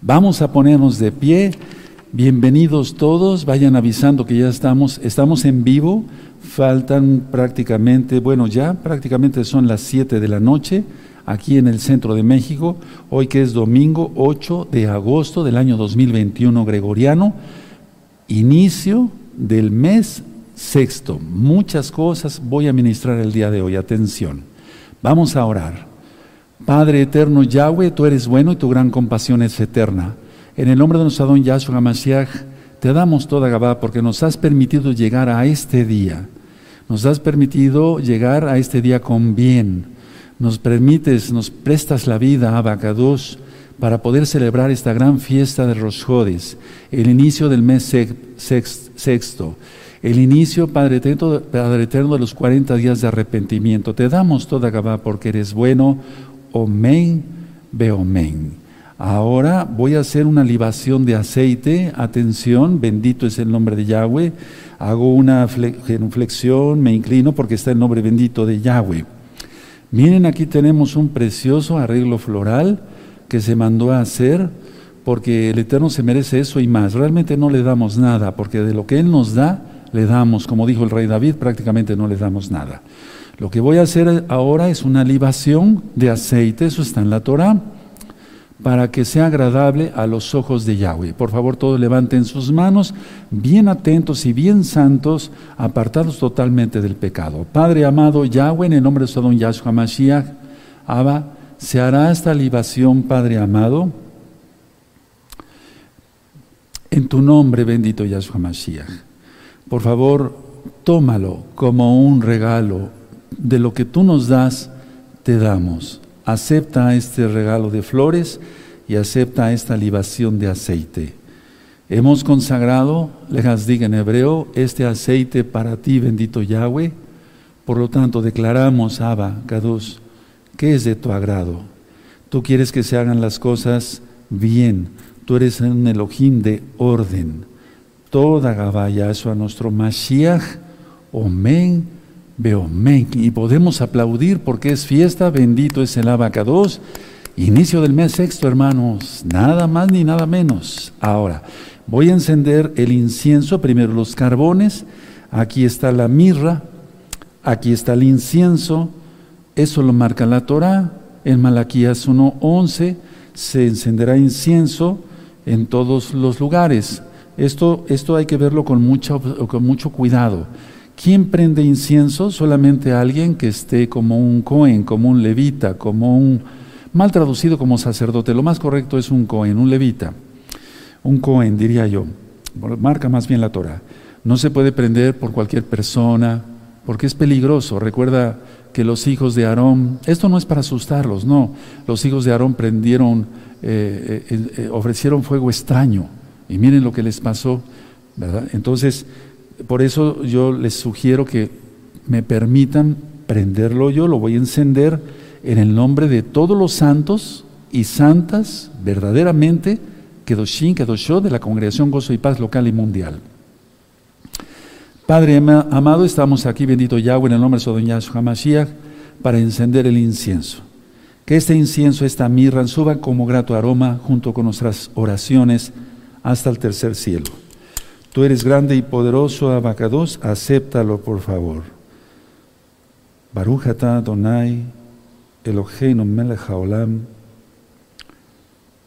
Vamos a ponernos de pie. Bienvenidos todos. Vayan avisando que ya estamos, estamos en vivo. Faltan prácticamente, bueno, ya prácticamente son las 7 de la noche aquí en el centro de México, hoy que es domingo 8 de agosto del año 2021 gregoriano, inicio del mes sexto. Muchas cosas voy a ministrar el día de hoy. Atención. Vamos a orar. Padre eterno Yahweh, tú eres bueno y tu gran compasión es eterna. En el nombre de nuestro Adón Yahshua Mashiach, te damos toda Gabá porque nos has permitido llegar a este día. Nos has permitido llegar a este día con bien. Nos permites, nos prestas la vida, Abacados, para poder celebrar esta gran fiesta de Rosjodes, el inicio del mes sexto, el inicio, Padre eterno, Padre eterno, de los 40 días de arrepentimiento. Te damos toda Gabá porque eres bueno, Omen, Beomen. Ahora voy a hacer una libación de aceite. Atención, bendito es el nombre de Yahweh. Hago una genuflexión, me inclino porque está el nombre bendito de Yahweh. Miren, aquí tenemos un precioso arreglo floral que se mandó a hacer porque el Eterno se merece eso y más. Realmente no le damos nada porque de lo que Él nos da, le damos, como dijo el rey David, prácticamente no le damos nada. Lo que voy a hacer ahora es una libación de aceite, eso está en la Torah, para que sea agradable a los ojos de Yahweh. Por favor, todos levanten sus manos, bien atentos y bien santos, apartados totalmente del pecado. Padre amado Yahweh, en el nombre de su don Yahshua Mashiach, Abba, se hará esta libación, Padre amado, en tu nombre, bendito Yahshua Mashiach. Por favor, tómalo como un regalo de lo que tú nos das, te damos. Acepta este regalo de flores y acepta esta libación de aceite. Hemos consagrado, les diga en hebreo, este aceite para ti, bendito Yahweh. Por lo tanto, declaramos, Abba, Kadosh, que es de tu agrado. Tú quieres que se hagan las cosas bien. Tú eres un Elohim de orden. Toda Gabaya, eso a nuestro Mashiach, Omen, Y podemos aplaudir porque es fiesta, bendito es el abacados. Inicio del mes sexto, hermanos, nada más ni nada menos. Ahora, voy a encender el incienso, primero los carbones, aquí está la mirra, aquí está el incienso, eso lo marca la Torah, en Malaquías 1.11 se encenderá incienso en todos los lugares. Esto, esto hay que verlo con, mucho, con mucho cuidado. ¿Quién prende incienso? Solamente alguien que esté como un cohen, como un levita, como un, mal traducido como sacerdote. Lo más correcto es un cohen, un levita. Un cohen, diría yo. Marca más bien la Torah. No se puede prender por cualquier persona, porque es peligroso. Recuerda que los hijos de Aarón, esto no es para asustarlos, no. Los hijos de Aarón prendieron, eh, eh, eh, ofrecieron fuego extraño. Y miren lo que les pasó, ¿verdad? Entonces, por eso yo les sugiero que me permitan prenderlo yo, lo voy a encender en el nombre de todos los santos y santas, verdaderamente, Kedoshin, Kedoshot, de la Congregación Gozo y Paz local y mundial. Padre amado, estamos aquí, bendito Yahweh, en el nombre de Sodom Yahshua Mashiach, para encender el incienso. Que este incienso, esta mirra, suba como grato aroma junto con nuestras oraciones hasta el tercer cielo. Tú eres grande y poderoso, Abacados, acéptalo por favor. Baruch atah Adonai, Eloheinu melech haolam,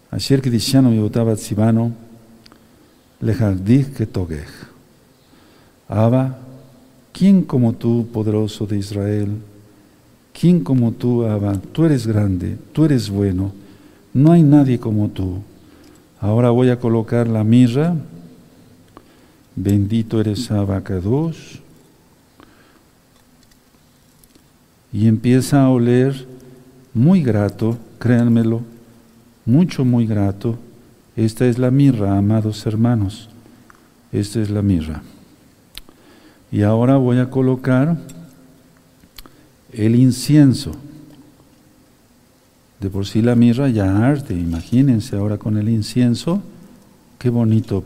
asher kidishanu yotabat sibano, que ketogech. Abba, ¿quién como tú, poderoso de Israel? ¿Quién como tú, Abba? Tú eres grande, tú eres bueno, no hay nadie como tú. Ahora voy a colocar la mirra Bendito eres Abacados. Y empieza a oler muy grato, créanmelo, mucho, muy grato. Esta es la mirra, amados hermanos. Esta es la mirra. Y ahora voy a colocar el incienso. De por sí la mirra ya arte, imagínense ahora con el incienso, qué bonito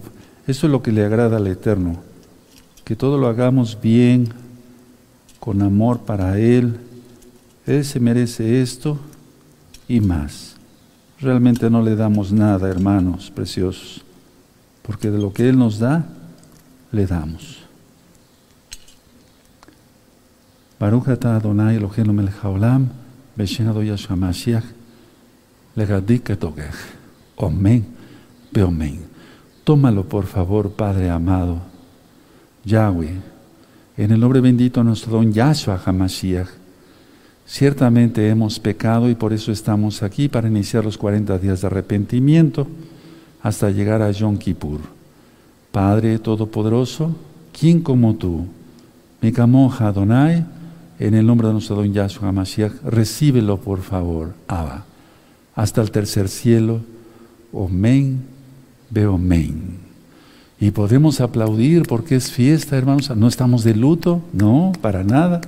eso es lo que le agrada al Eterno, que todo lo hagamos bien, con amor para Él. Él se merece esto y más. realmente no le damos nada, hermanos preciosos, porque de lo que Él nos da, le damos. Baruch Adonai haolam, etogech. Amén, beomen. Tómalo por favor, Padre amado, Yahweh, en el nombre bendito de nuestro don Yahshua HaMashiach. Ciertamente hemos pecado y por eso estamos aquí para iniciar los 40 días de arrepentimiento hasta llegar a Yom Kippur. Padre Todopoderoso, ¿quién como tú? Mikamoja Adonai, en el nombre de nuestro don Yahshua HaMashiach, recíbelo por favor, Abba, hasta el tercer cielo. Men. Y podemos aplaudir porque es fiesta, hermanos. No estamos de luto, no, para nada.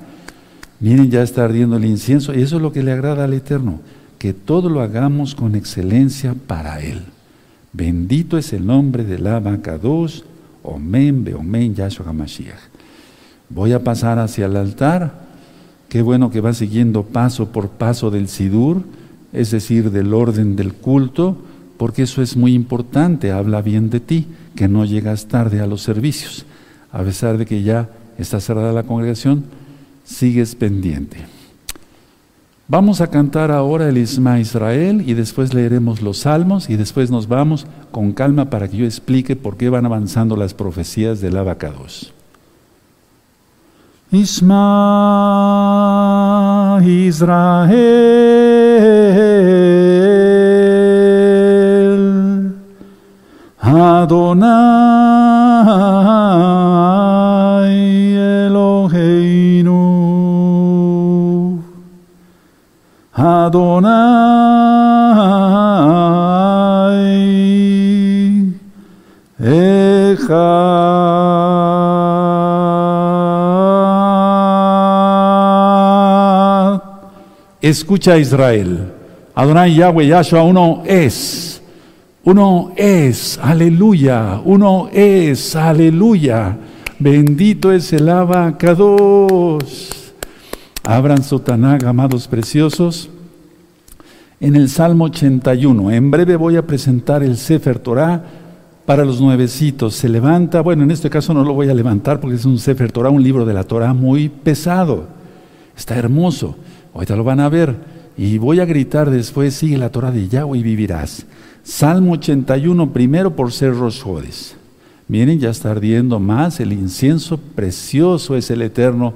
Miren, ya está ardiendo el incienso y eso es lo que le agrada al Eterno, que todo lo hagamos con excelencia para Él. Bendito es el nombre del Abacados, Omen, Beomen, Yahshua HaMashiach. Voy a pasar hacia el altar. Qué bueno que va siguiendo paso por paso del Sidur, es decir, del orden del culto porque eso es muy importante, habla bien de ti, que no llegas tarde a los servicios. A pesar de que ya está cerrada la congregación, sigues pendiente. Vamos a cantar ahora el Isma Israel y después leeremos los salmos y después nos vamos con calma para que yo explique por qué van avanzando las profecías del Abacados. Isma Israel Adonai Eloheinu. Adonai Echad. Escucha Israel. Adonai Yahweh Yahshua uno es uno es, aleluya, uno es, aleluya. Bendito es el abacados. Abran su Tanag, amados preciosos. En el Salmo 81, en breve voy a presentar el Sefer Torah para los nuevecitos. Se levanta, bueno, en este caso no lo voy a levantar porque es un Sefer Torah, un libro de la Torah muy pesado. Está hermoso. Ahorita lo van a ver. Y voy a gritar después, sigue la Torah de Yahweh y vivirás. Salmo 81, primero por ser Rosjodes. Miren, ya está ardiendo más el incienso, precioso es el Eterno.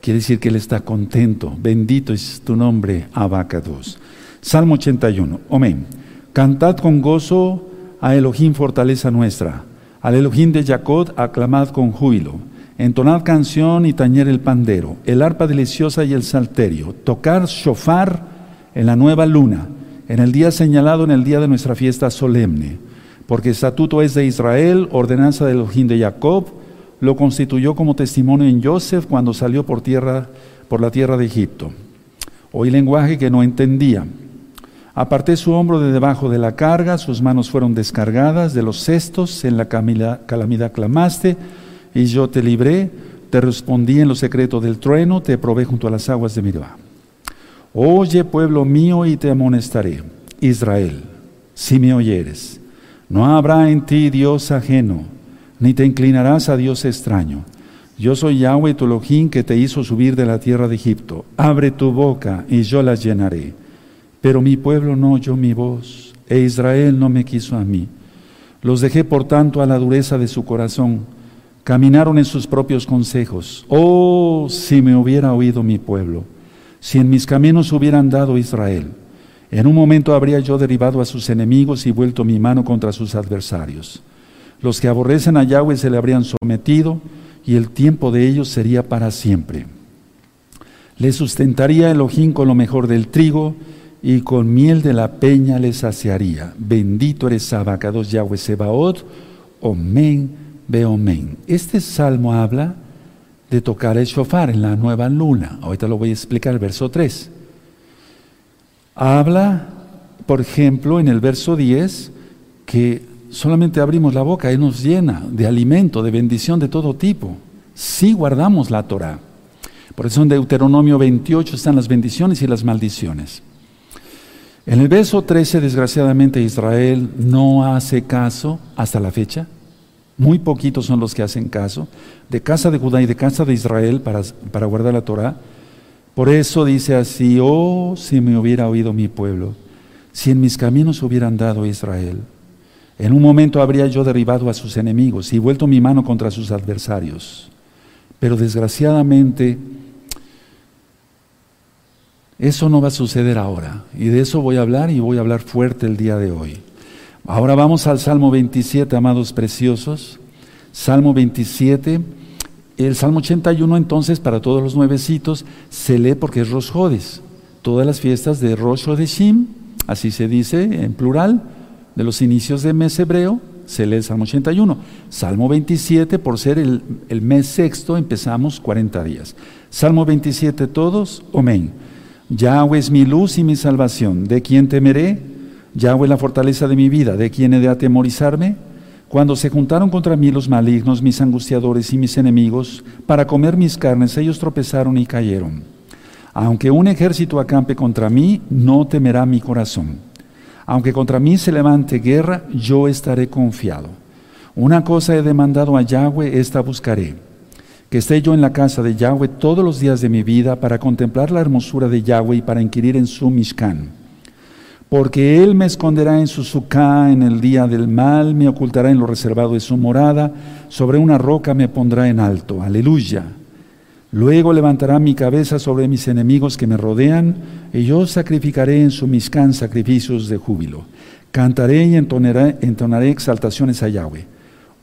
Quiere decir que Él está contento. Bendito es tu nombre, Abacados. Salmo 81, amén. Cantad con gozo a Elohim, fortaleza nuestra. Al Elohim de Jacob, aclamad con júbilo. Entonad canción y tañer el pandero, el arpa deliciosa y el salterio. Tocar shofar en la nueva luna en el día señalado, en el día de nuestra fiesta solemne, porque estatuto es de Israel, ordenanza del Elohim de Jacob, lo constituyó como testimonio en Joseph cuando salió por tierra, por la tierra de Egipto. Oí lenguaje que no entendía. Aparté su hombro de debajo de la carga, sus manos fueron descargadas de los cestos, en la calamidad clamaste, y yo te libré, te respondí en lo secreto del trueno, te probé junto a las aguas de Mirba. Oye, pueblo mío, y te amonestaré. Israel, si me oyeres, no habrá en ti Dios ajeno, ni te inclinarás a Dios extraño. Yo soy Yahweh tu Elohim que te hizo subir de la tierra de Egipto. Abre tu boca y yo la llenaré. Pero mi pueblo no oyó mi voz, e Israel no me quiso a mí. Los dejé por tanto a la dureza de su corazón. Caminaron en sus propios consejos. Oh, si me hubiera oído mi pueblo si en mis caminos hubieran dado Israel, en un momento habría yo derribado a sus enemigos y vuelto mi mano contra sus adversarios. Los que aborrecen a Yahweh se le habrían sometido y el tiempo de ellos sería para siempre. Le sustentaría el ojín con lo mejor del trigo y con miel de la peña le saciaría. Bendito eres Abacados Yahweh Sebaot, Omen, Beomen. Este salmo habla de tocar el shofar en la nueva luna. Ahorita lo voy a explicar, el verso 3. Habla, por ejemplo, en el verso 10, que solamente abrimos la boca y nos llena de alimento, de bendición de todo tipo. Si guardamos la Torah. Por eso en Deuteronomio 28 están las bendiciones y las maldiciones. En el verso 13, desgraciadamente, Israel no hace caso hasta la fecha. Muy poquitos son los que hacen caso, de casa de Judá y de casa de Israel para, para guardar la Torah. Por eso dice así, oh, si me hubiera oído mi pueblo, si en mis caminos hubiera andado Israel, en un momento habría yo derribado a sus enemigos y vuelto mi mano contra sus adversarios. Pero desgraciadamente, eso no va a suceder ahora. Y de eso voy a hablar y voy a hablar fuerte el día de hoy. Ahora vamos al Salmo 27, amados preciosos. Salmo 27. El Salmo 81 entonces para todos los nuevecitos se lee porque es Rosh Todas las fiestas de Rosh Hodeshim, así se dice en plural, de los inicios de mes hebreo, se lee el Salmo 81. Salmo 27, por ser el, el mes sexto, empezamos 40 días. Salmo 27 todos, amén. Yahweh es mi luz y mi salvación. ¿De quién temeré? Yahweh la fortaleza de mi vida. ¿De quién he de atemorizarme? Cuando se juntaron contra mí los malignos, mis angustiadores y mis enemigos, para comer mis carnes, ellos tropezaron y cayeron. Aunque un ejército acampe contra mí, no temerá mi corazón. Aunque contra mí se levante guerra, yo estaré confiado. Una cosa he demandado a Yahweh, esta buscaré que esté yo en la casa de Yahweh todos los días de mi vida para contemplar la hermosura de Yahweh y para inquirir en su Mishkan. Porque Él me esconderá en su suká en el día del mal, me ocultará en lo reservado de su morada, sobre una roca me pondrá en alto. Aleluya. Luego levantará mi cabeza sobre mis enemigos que me rodean, y yo sacrificaré en su Mishkan sacrificios de júbilo. Cantaré y entonaré, entonaré exaltaciones a Yahweh.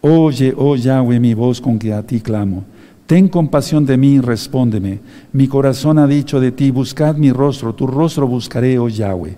Oye, oh Yahweh, mi voz con que a ti clamo. Ten compasión de mí respóndeme. Mi corazón ha dicho de ti, buscad mi rostro, tu rostro buscaré, oh Yahweh.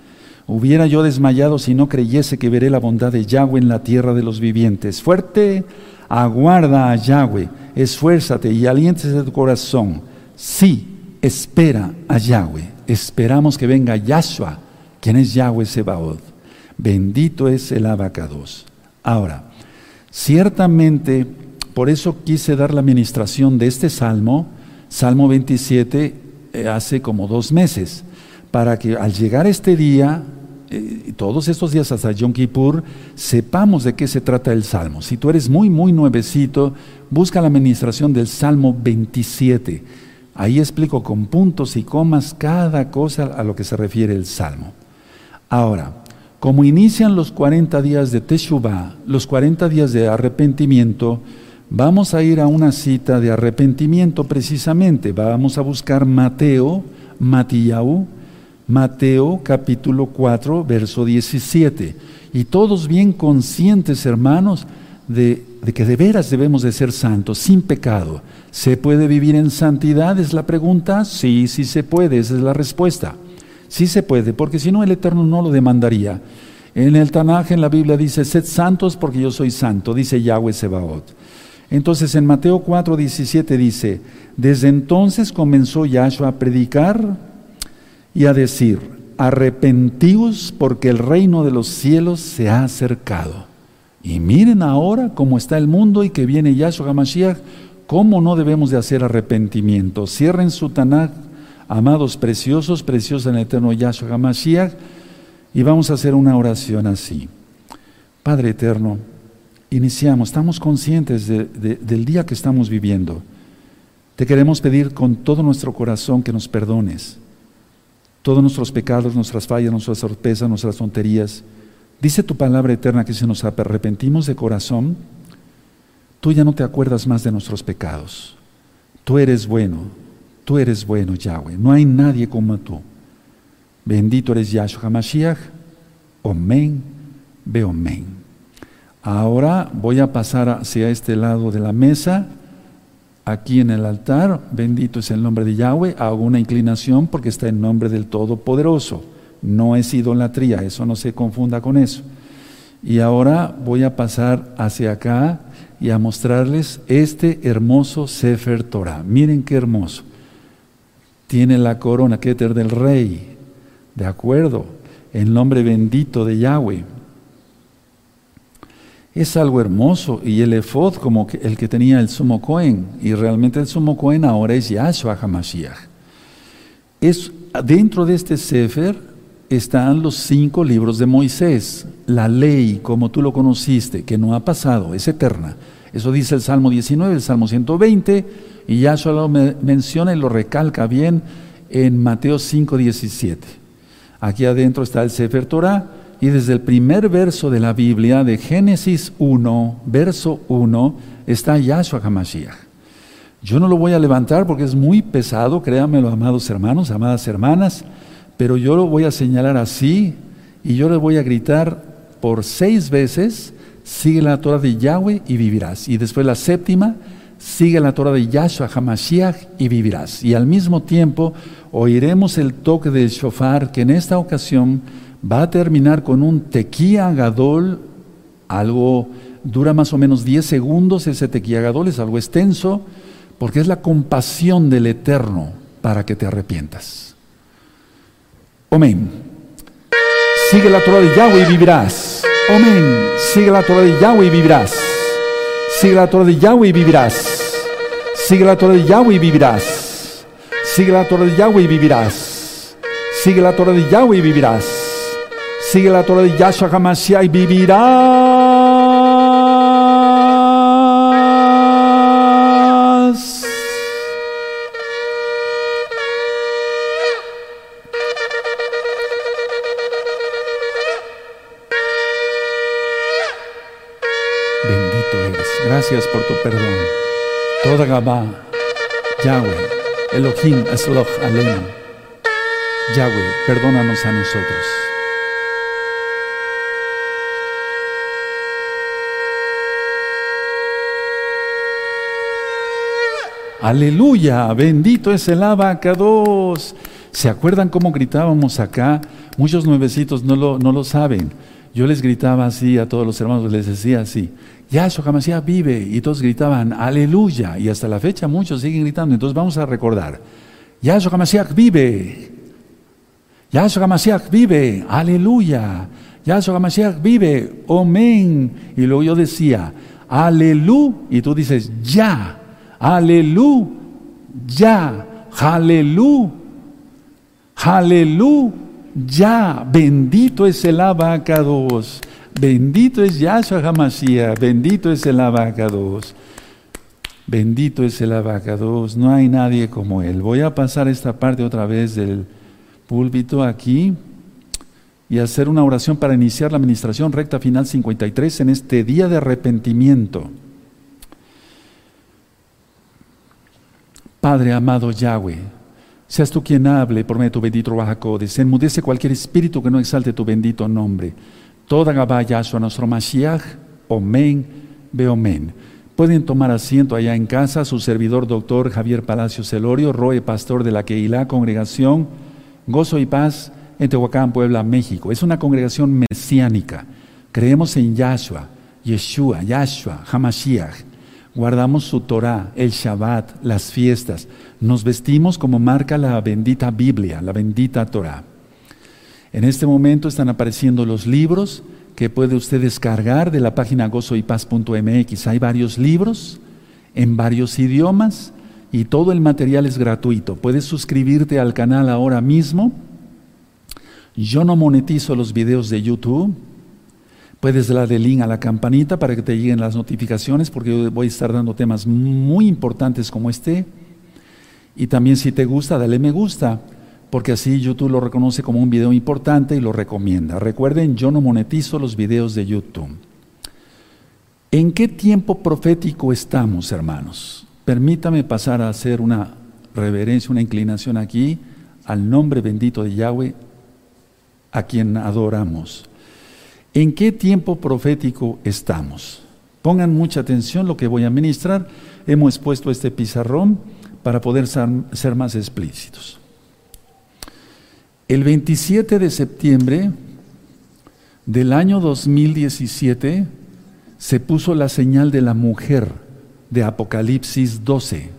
Hubiera yo desmayado si no creyese que veré la bondad de Yahweh en la tierra de los vivientes. Fuerte, aguarda a Yahweh, esfuérzate y aliéntese tu corazón. Sí, espera a Yahweh. Esperamos que venga Yahshua, quien es Yahweh Sebaoth. Bendito es el abacados. Ahora, ciertamente por eso quise dar la administración de este salmo, Salmo 27, eh, hace como dos meses, para que al llegar este día, eh, todos estos días hasta Yom Kippur, sepamos de qué se trata el salmo. Si tú eres muy, muy nuevecito, busca la administración del Salmo 27. Ahí explico con puntos y comas cada cosa a lo que se refiere el salmo. Ahora, como inician los 40 días de Teshuvah, los 40 días de arrepentimiento, Vamos a ir a una cita de arrepentimiento precisamente. Vamos a buscar Mateo, Matillau, Mateo capítulo 4, verso 17. Y todos bien conscientes, hermanos, de, que de veras debemos de ser santos, sin pecado. ¿Se puede vivir en santidad? Es la pregunta. Sí, sí se puede, esa es la respuesta. Sí se puede, porque si no el Eterno no lo demandaría. En el Tanaj, en la Biblia dice, sed santos porque yo soy santo, dice Yahweh Sebaot. Entonces en Mateo 4, 17 dice, desde entonces comenzó Yahshua a predicar y a decir, arrepentíos porque el reino de los cielos se ha acercado. Y miren ahora cómo está el mundo y que viene Yahshua HaMashiach, cómo no debemos de hacer arrepentimiento. Cierren su Tanakh, amados preciosos, preciosos en el eterno Yahshua HaMashiach, y vamos a hacer una oración así. Padre eterno, iniciamos, estamos conscientes del día que estamos viviendo. Te queremos pedir con todo nuestro corazón que nos perdones todos nuestros pecados, nuestras fallas, nuestras sorpresas, nuestras tonterías. Dice tu palabra eterna que si nos arrepentimos de corazón, tú ya no te acuerdas más de nuestros pecados. Tú eres bueno, tú eres bueno, Yahweh. No hay nadie como tú. Bendito eres Yahshua HaMashiach. Amén. Ve amén. Ahora voy a pasar hacia este lado de la mesa, aquí en el altar, bendito es el nombre de Yahweh, hago una inclinación porque está en nombre del Todopoderoso, no es idolatría, eso no se confunda con eso. Y ahora voy a pasar hacia acá y a mostrarles este hermoso Sefer Torah. Miren qué hermoso. Tiene la corona Keter del rey, de acuerdo, el nombre bendito de Yahweh. Es algo hermoso y el efod como el que tenía el sumo Cohen y realmente el sumo Cohen ahora es Yahshua HaMashiach. Es, dentro de este Sefer están los cinco libros de Moisés, la ley como tú lo conociste, que no ha pasado, es eterna. Eso dice el Salmo 19, el Salmo 120, y Yahshua lo menciona y lo recalca bien en Mateo 5, 17. Aquí adentro está el Sefer Torah, y desde el primer verso de la Biblia, de Génesis 1, verso 1, está Yahshua HaMashiach. Yo no lo voy a levantar porque es muy pesado, créanmelo, amados hermanos, amadas hermanas, pero yo lo voy a señalar así y yo le voy a gritar por seis veces sigue la Torah de Yahweh y vivirás. Y después la séptima, sigue la Torah de Yahshua Hamashiach y vivirás. Y al mismo tiempo oiremos el toque del shofar que en esta ocasión va a terminar con un tequía gadol, algo dura más o menos 10 segundos, ese tequía gadol es algo extenso, porque es la compasión del Eterno para que te arrepientas. Amén. Sigue la Torah de Yahweh y vivirás. Amén. Sigue la Torah de Yahweh y vivirás. Sigue la Torah de Yahweh y vivirás. Sigue la Torah de Yahweh y vivirás. Sigue la Torah de Yahweh y vivirás. Sigue la Torah de Yahweh y vivirás. Sigue la Torah de Yahshua Hamashiach y vivirás. Gracias por tu perdón. Toda Gabá, Yahweh, Elohim, Esloch, Alenu. Yahweh, perdónanos a nosotros. Aleluya, bendito es el abacados. ¿Se acuerdan cómo gritábamos acá? Muchos nuevecitos no lo, no lo saben. Yo les gritaba así a todos los hermanos, les decía así, Yahshua HaMashiach vive. Y todos gritaban, aleluya. Y hasta la fecha muchos siguen gritando. Entonces vamos a recordar, Yahshua HaMashiach vive. Yahshua HaMashiach vive, aleluya. Yahshua HaMashiach vive, amén. Y luego yo decía, aleluya. Y tú dices, ya, aleluya, ya, aleluya, aleluya. Ya, bendito es el abacados, bendito es Yahshua Hamashiach, bendito es el abacados, bendito es el abacados, no hay nadie como él. Voy a pasar esta parte otra vez del púlpito aquí y hacer una oración para iniciar la administración recta final 53 en este día de arrepentimiento. Padre amado Yahweh, Seas tú quien hable por medio de tu bendito Bajacodes. Enmudece cualquier espíritu que no exalte tu bendito nombre. Toda Gabaya a nuestro Mashiach. Omen, Beomen. Pueden tomar asiento allá en casa su servidor doctor Javier Palacio Celorio, Roe, pastor de la Keilah, congregación Gozo y Paz en Tehuacán, Puebla, México. Es una congregación mesiánica. Creemos en Yahshua, Yeshua, Yahshua, Hamashiach guardamos su Torah, el Shabbat, las fiestas, nos vestimos como marca la bendita Biblia, la bendita Torah. En este momento están apareciendo los libros que puede usted descargar de la página gozoypaz.mx. Hay varios libros en varios idiomas y todo el material es gratuito. Puedes suscribirte al canal ahora mismo. Yo no monetizo los videos de YouTube Puedes darle link a la campanita para que te lleguen las notificaciones porque voy a estar dando temas muy importantes como este. Y también si te gusta, dale me gusta, porque así YouTube lo reconoce como un video importante y lo recomienda. Recuerden, yo no monetizo los videos de YouTube. ¿En qué tiempo profético estamos, hermanos? Permítame pasar a hacer una reverencia, una inclinación aquí al nombre bendito de Yahweh, a quien adoramos. ¿En qué tiempo profético estamos? Pongan mucha atención lo que voy a ministrar. Hemos puesto este pizarrón para poder ser más explícitos. El 27 de septiembre del año 2017 se puso la señal de la mujer de Apocalipsis 12.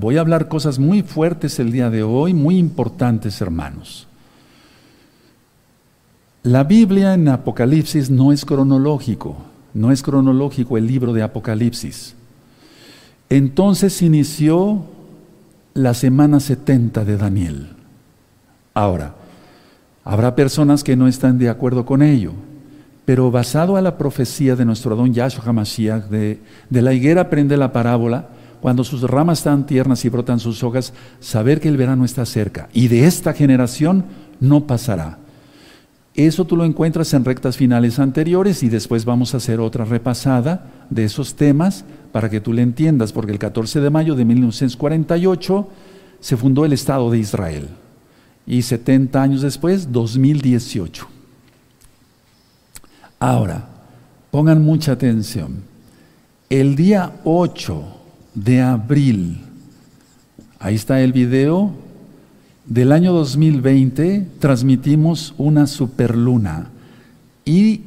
Voy a hablar cosas muy fuertes el día de hoy, muy importantes, hermanos. La Biblia en Apocalipsis no es cronológico, no es cronológico el libro de Apocalipsis. Entonces inició la semana 70 de Daniel. Ahora, habrá personas que no están de acuerdo con ello, pero basado a la profecía de nuestro don Yahshua HaMashiach, de, de la higuera prende la parábola, cuando sus ramas están tiernas y brotan sus hojas, saber que el verano está cerca y de esta generación no pasará. Eso tú lo encuentras en rectas finales anteriores y después vamos a hacer otra repasada de esos temas para que tú le entiendas, porque el 14 de mayo de 1948 se fundó el Estado de Israel y 70 años después, 2018. Ahora, pongan mucha atención. El día 8 de abril, ahí está el video, del año 2020 transmitimos una superluna y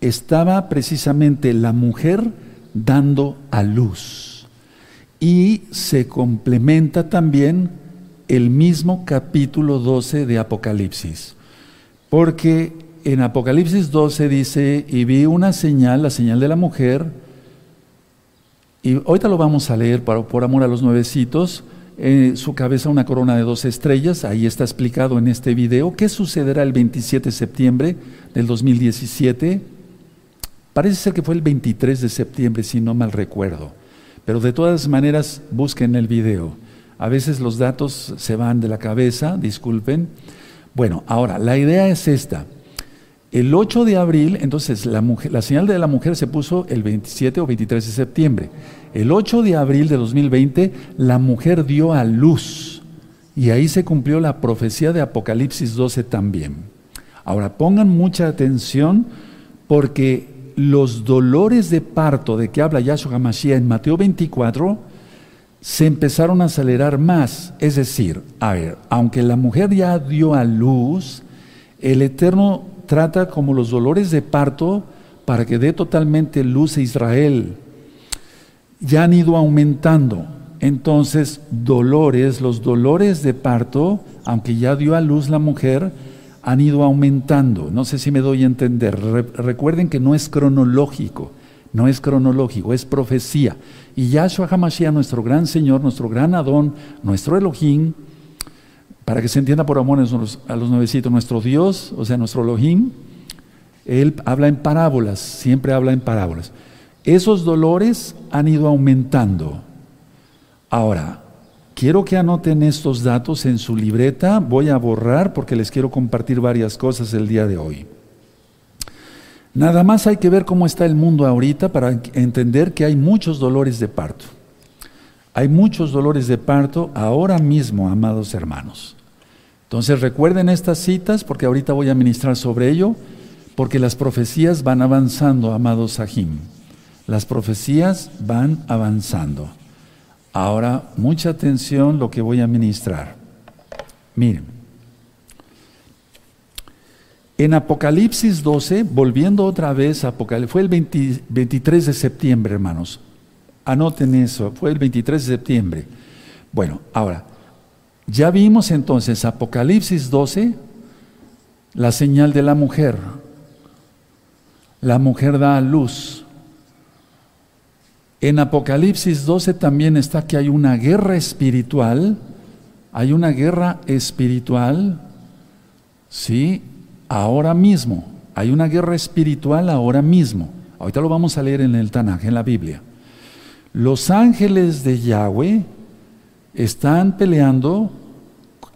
estaba precisamente la mujer dando a luz. Y se complementa también el mismo capítulo 12 de Apocalipsis, porque en Apocalipsis 12 dice, y vi una señal, la señal de la mujer, y ahorita lo vamos a leer por, por amor a los nuevecitos, en su cabeza una corona de dos estrellas, ahí está explicado en este video, ¿qué sucederá el 27 de septiembre del 2017? Parece ser que fue el 23 de septiembre, si no mal recuerdo, pero de todas maneras busquen el video. A veces los datos se van de la cabeza, disculpen. Bueno, ahora, la idea es esta. El 8 de abril, entonces la, la señal de la mujer se puso el 27 o 23 de septiembre. El 8 de abril de 2020, la mujer dio a luz. Y ahí se cumplió la profecía de Apocalipsis 12 también. Ahora pongan mucha atención porque los dolores de parto de que habla Yahshua HaMashiach en Mateo 24 se empezaron a acelerar más. Es decir, a ver, aunque la mujer ya dio a luz, el Eterno trata como los dolores de parto para que dé totalmente luz a Israel. Ya han ido aumentando. Entonces, dolores, los dolores de parto, aunque ya dio a luz la mujer, han ido aumentando. No sé si me doy a entender. recuerden que no es cronológico, no es cronológico, es profecía. Y Yahshua HaMashiach, nuestro gran Señor, nuestro gran Adón, nuestro Elohim, para que se entienda por amor a los nuevecitos, nuestro Dios, o sea, nuestro Elohim, Él habla en parábolas, siempre habla en parábolas. Esos dolores han ido aumentando. Ahora, quiero que anoten estos datos en su libreta, voy a borrar porque les quiero compartir varias cosas el día de hoy. Nada más hay que ver cómo está el mundo ahorita para entender que hay muchos dolores de parto. Hay muchos dolores de parto ahora mismo, amados hermanos. Entonces recuerden estas citas porque ahorita voy a ministrar sobre ello, porque las profecías van avanzando, amados Sahim. Las profecías van avanzando. Ahora, mucha atención lo que voy a ministrar. Miren, en Apocalipsis 12, volviendo otra vez a Apocalipsis, fue el 23 de septiembre, hermanos. Anoten eso, fue el 23 de septiembre. Bueno, ahora, ya vimos entonces Apocalipsis 12, la señal de la mujer. La mujer da a luz. En Apocalipsis 12 también está que hay una guerra espiritual. Hay una guerra espiritual, sí, ahora mismo. Hay una guerra espiritual ahora mismo. Ahorita lo vamos a leer en el Tanaj, en la Biblia. Los ángeles de Yahweh están peleando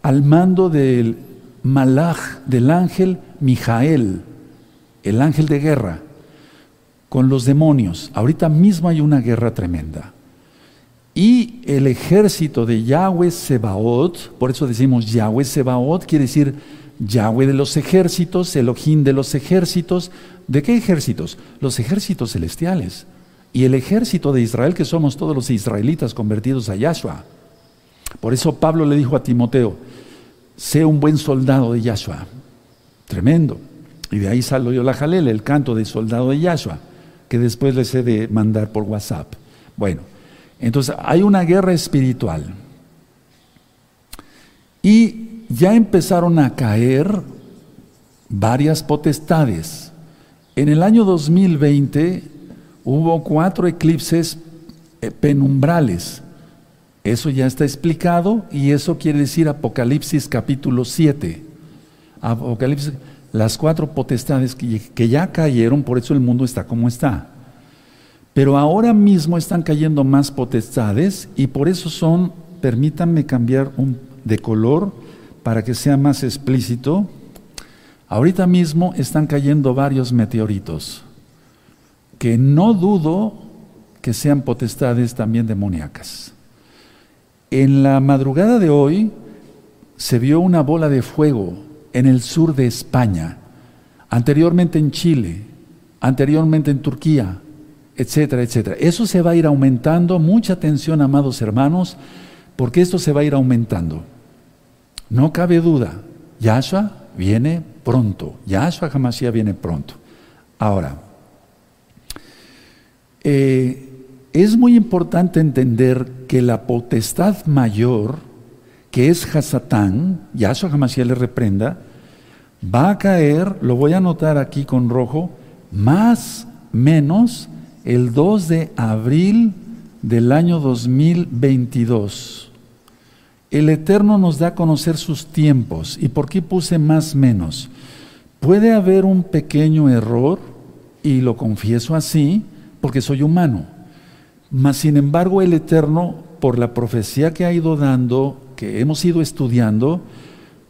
al mando del malach, del ángel Mijael, el ángel de guerra, con los demonios. Ahorita mismo hay una guerra tremenda. Y el ejército de Yahweh Sebaot, por eso decimos Yahweh Sebaot, quiere decir Yahweh de los ejércitos, Elohim de los ejércitos. ¿De qué ejércitos? Los ejércitos celestiales. Y el ejército de Israel, que somos todos los israelitas convertidos a Yahshua. Por eso Pablo le dijo a Timoteo, sé un buen soldado de Yahshua. Tremendo. Y de ahí salió la jalel, el canto del soldado de Yahshua, que después les he de mandar por WhatsApp. Bueno, entonces hay una guerra espiritual. Y ya empezaron a caer varias potestades. En el año 2020 hubo cuatro eclipses eh, penumbrales. Eso ya está explicado y eso quiere decir Apocalipsis capítulo 7. Apocalipsis, las cuatro potestades que, ya cayeron, por eso el mundo está como está. Pero ahora mismo están cayendo más potestades y por eso son, permítanme cambiar un, de color para que sea más explícito. Ahorita mismo están cayendo varios meteoritos que no dudo que sean potestades también demoníacas. En la madrugada de hoy se vio una bola de fuego en el sur de España, anteriormente en Chile, anteriormente en Turquía, etcétera, etcétera. Eso se va a ir aumentando, mucha atención, amados hermanos, porque esto se va a ir aumentando. No cabe duda, Yahshua viene pronto, Yahshua Hamashiach viene pronto. Ahora, eh, es muy importante entender que la potestad mayor, que es Hasatán, Yahshua Hamashiach le reprenda, va a caer, lo voy a anotar aquí con rojo, más menos el 2 de abril del año 2022. El Eterno nos da a conocer sus tiempos. ¿Y por qué puse más menos? Puede haber un pequeño error, y lo confieso así, porque soy humano. Mas, sin embargo, el Eterno, por la profecía que ha ido dando, que hemos ido estudiando,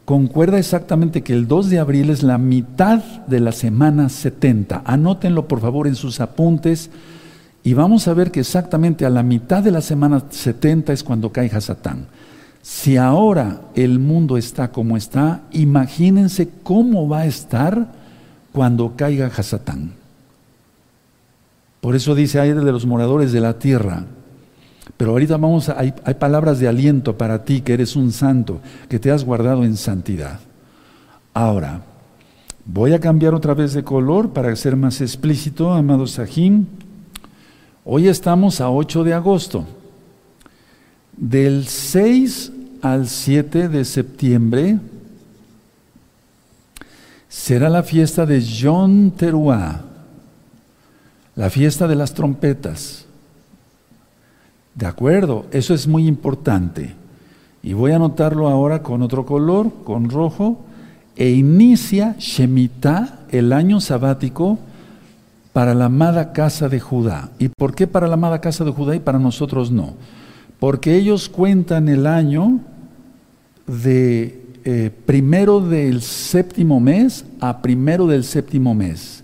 concuerda exactamente que el 2 de abril es la mitad de la semana 70. Anótenlo, por favor, en sus apuntes. Y vamos a ver que exactamente a la mitad de la semana 70 es cuando cae Hasatán. Si ahora el mundo está como está, imagínense cómo va a estar cuando caiga Hasatán. Por eso dice aire de los moradores de la tierra. Pero ahorita vamos a, hay, hay palabras de aliento para ti que eres un santo, que te has guardado en santidad. Ahora, voy a cambiar otra vez de color para ser más explícito, amado Sahim. Hoy estamos a 8 de agosto. Del 6 al 7 de septiembre será la fiesta de John Teruá, la fiesta de las trompetas. De acuerdo, eso es muy importante. Y voy a anotarlo ahora con otro color, con rojo. E inicia Shemitah, el año sabático, para la amada casa de Judá. ¿Y por qué para la amada casa de Judá y para nosotros no? Porque ellos cuentan el año de eh, primero del séptimo mes a primero del séptimo mes.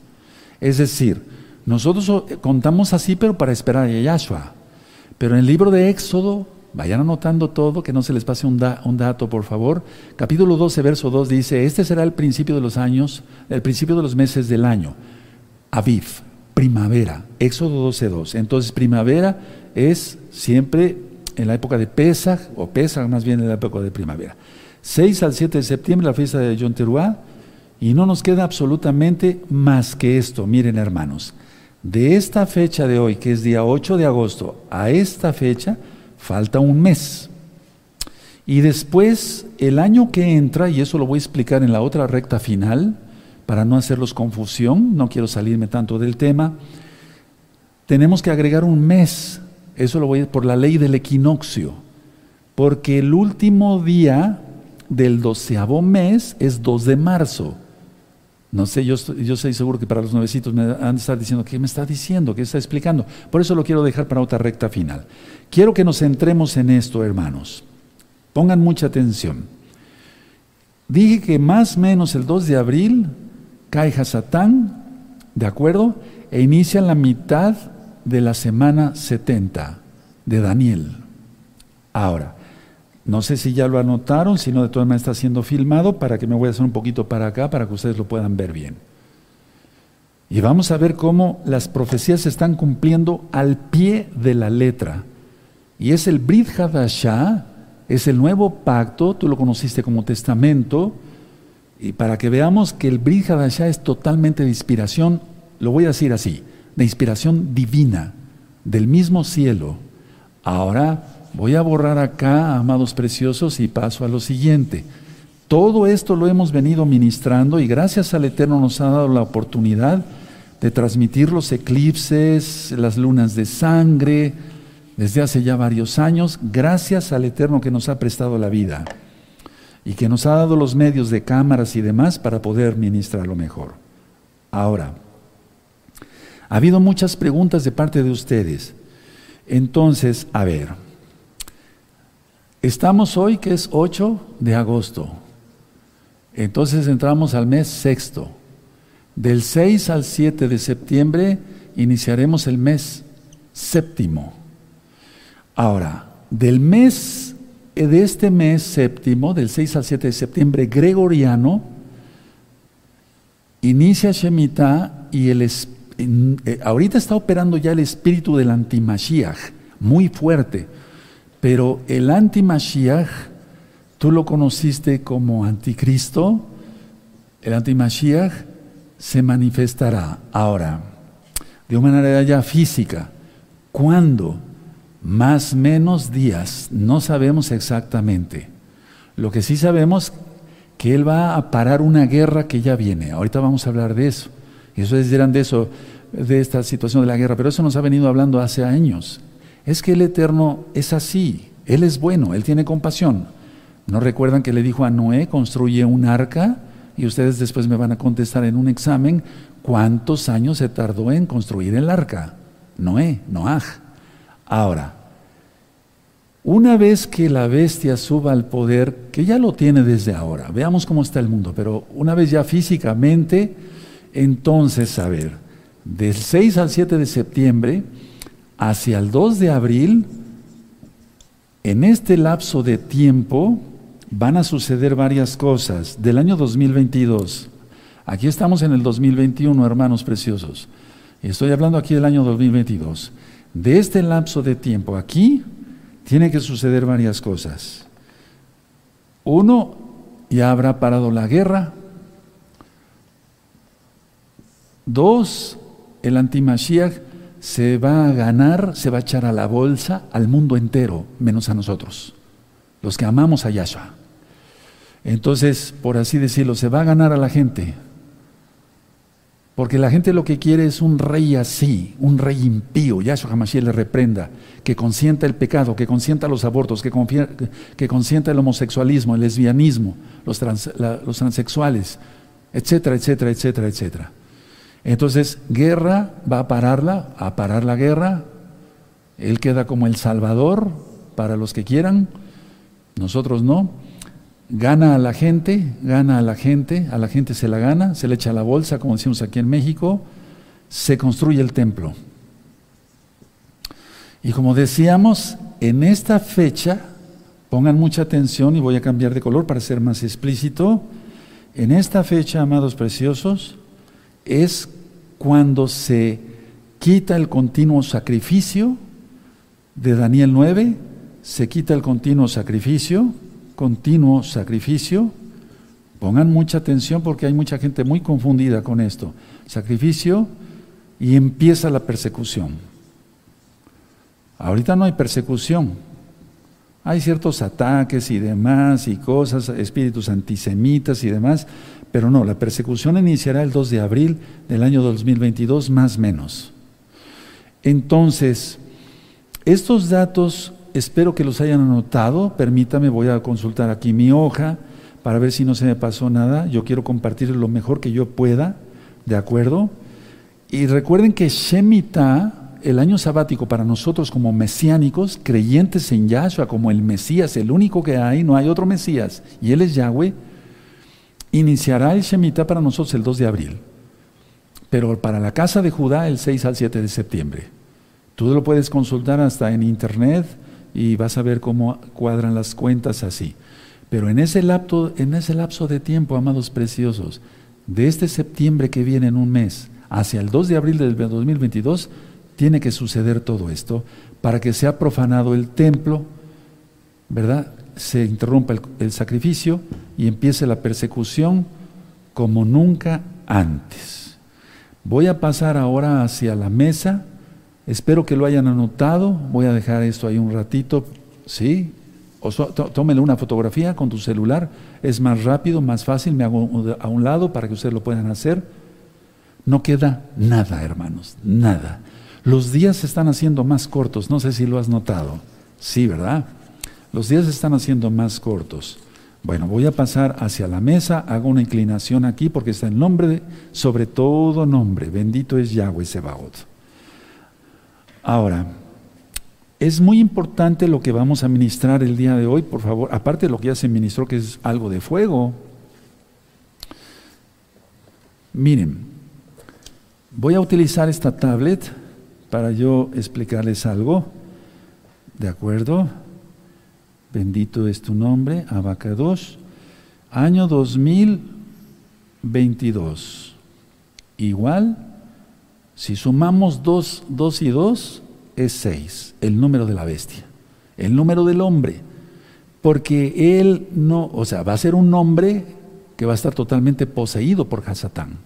Es decir, nosotros contamos así, pero para esperar a Yahshua. Pero en el libro de Éxodo, vayan anotando todo, que no se les pase un, dato, por favor. Capítulo 12, verso 2 dice, este será el principio de los años, el principio de los meses del año. Aviv, primavera. Éxodo 12, 2. Entonces, primavera es siempre en la época de Pesach, o Pesach más bien en la época de primavera. 6 al 7 de septiembre, la fiesta de Yom y no nos queda absolutamente más que esto. Miren, hermanos, de esta fecha de hoy, que es día 8 de agosto, a esta fecha, falta un mes. Y después, el año que entra, y eso lo voy a explicar en la otra recta final, para no hacerlos confusión, no quiero salirme tanto del tema, tenemos que agregar un mes eso lo voy a por la ley del equinoccio. Porque el último día del doceavo mes es 2 de marzo. No sé, yo, yo estoy seguro que para los nuevecitos me han de estar diciendo, ¿qué me está diciendo? ¿Qué está explicando? Por eso lo quiero dejar para otra recta final. Quiero que nos centremos en esto, hermanos. Pongan mucha atención. Dije que más o menos el 2 de abril cae Hasatán, ¿de acuerdo? E inicia la mitad de la semana 70 de Daniel. Ahora, no sé si ya lo anotaron, si no de todas maneras está siendo filmado para que me voy a hacer un poquito para acá para que ustedes lo puedan ver bien. Y vamos a ver cómo las profecías se están cumpliendo al pie de la letra. Y es el Brit Hadashah, es el nuevo pacto, tú lo conociste como testamento, Y para que veamos que el Brihadashá es totalmente de inspiración, lo voy a decir así, de inspiración divina, del mismo cielo. Ahora voy a borrar acá, amados preciosos, y paso a lo siguiente. Todo esto lo hemos venido ministrando y gracias al Eterno nos ha dado la oportunidad de transmitir los eclipses, las lunas de sangre, desde hace ya varios años, gracias al Eterno que nos ha prestado la vida y que nos ha dado los medios de cámaras y demás para poder ministrarlo mejor. Ahora, ha habido muchas preguntas de parte de ustedes. Entonces, a ver, estamos hoy que es 8 de agosto. Entonces entramos al mes sexto. Del 6 al 7 de septiembre iniciaremos el mes séptimo. Ahora, del mes, eh, de este mes séptimo, del 6 al 7 de septiembre gregoriano, inicia Shemitah y el, eh, ahorita está operando ya el espíritu del antimashiach, muy fuerte, pero el antimashiach Tú lo conociste como anticristo, el antimashiach se manifestará ahora de una manera ya física. ¿Cuándo? Más menos días, no sabemos exactamente. Lo que sí sabemos que él va a parar una guerra que ya viene. Ahorita vamos a hablar de eso. Y ustedes dirán de eso, de esta situación de la guerra, pero eso nos ha venido hablando hace años. Es que el Eterno es así, Él es bueno, Él tiene compasión. ¿No recuerdan que le dijo a Noé, construye un arca? Y ustedes después me van a contestar en un examen, ¿cuántos años se tardó en construir el arca? Noé, Noaj. Ahora, una vez que la bestia suba al poder, que ya lo tiene desde ahora, veamos cómo está el mundo, pero una vez ya físicamente, entonces, a ver, del 6 al 7 de septiembre hacia el 2 de abril, en este lapso de tiempo, van a suceder varias cosas del año 2022. Aquí estamos en el 2021, hermanos preciosos. Estoy hablando aquí del año 2022. De este lapso de tiempo aquí tiene que suceder varias cosas. Uno, ya habrá parado la guerra. Dos, el antimashiach se va a ganar, se va a echar a la bolsa al mundo entero, menos a nosotros, los que amamos a Yahshua. Entonces, por así decirlo, se va a ganar a la gente. Porque la gente lo que quiere es un rey así, un rey impío, Yahshua HaMashiach le reprenda, que consienta el pecado, que consienta los abortos, que, que consienta el homosexualismo, el lesbianismo, los, los transexuales, etcétera, etcétera, etcétera, etcétera. Entonces, guerra va a pararla, a parar la guerra. Él queda como el salvador para los que quieran, nosotros no gana a la gente, gana a la gente, a la gente se la gana, se le echa la bolsa, como decimos aquí en México, se construye el templo. Y como decíamos, en esta fecha, pongan mucha atención y voy a cambiar de color para ser más explícito, en esta fecha, amados preciosos, es cuando se quita el continuo sacrificio de Daniel 9, se quita el continuo sacrificio, continuo sacrificio. Pongan mucha atención porque hay mucha gente muy confundida con esto. Sacrificio y empieza la persecución. Ahorita no hay persecución. Hay ciertos ataques y demás y cosas, espíritus antisemitas y demás, pero no, la persecución iniciará el 2 de abril del año 2022, más menos. Entonces, estos datos espero que los hayan anotado. Permítame, voy a consultar aquí mi hoja para ver si no se me pasó nada. Yo quiero compartir lo mejor que yo pueda, ¿de acuerdo? Y recuerden que Shemitah, el año sabático para nosotros como mesiánicos, creyentes en Yahshua, como el Mesías, el único que hay, no hay otro Mesías, y Él es Yahweh, iniciará el Shemitah para nosotros el 2 de abril, pero para la casa de Judá el 6 al 7 de septiembre. Tú lo puedes consultar hasta en internet, y vas a ver cómo cuadran las cuentas así. Pero en ese, lapso, en ese lapso de tiempo, amados preciosos, de este septiembre que viene en un mes hacia el 2 de abril del 2022, tiene que suceder todo esto para que sea profanado el templo, ¿verdad? Se interrumpa el, sacrificio y empiece la persecución como nunca antes. Voy a pasar ahora hacia la mesa. Espero que lo hayan anotado. Voy a dejar esto ahí un ratito. ¿Sí? O tómele una fotografía con tu celular. Es más rápido, más fácil. Me hago a un lado para que ustedes lo puedan hacer. No queda nada, hermanos. Nada. Los días se están haciendo más cortos. No sé si lo has notado. Sí, ¿verdad? Los días se están haciendo más cortos. Bueno, voy a pasar hacia la mesa, hago una inclinación aquí porque está el nombre de, sobre todo nombre, bendito es Yahweh Sebaot. Ahora, es muy importante lo que vamos a ministrar el día de hoy, por favor, aparte de lo que ya se ministró, que es algo de fuego. Miren, voy a utilizar esta tablet para yo explicarles algo, ¿de acuerdo? Bendito es tu nombre, Abacados. Año 2022. Igual, si sumamos 2 dos, y 2, es 6, el número de la bestia, el número del hombre. Porque él no, o sea, va a ser un hombre que va a estar totalmente poseído por Hasatán.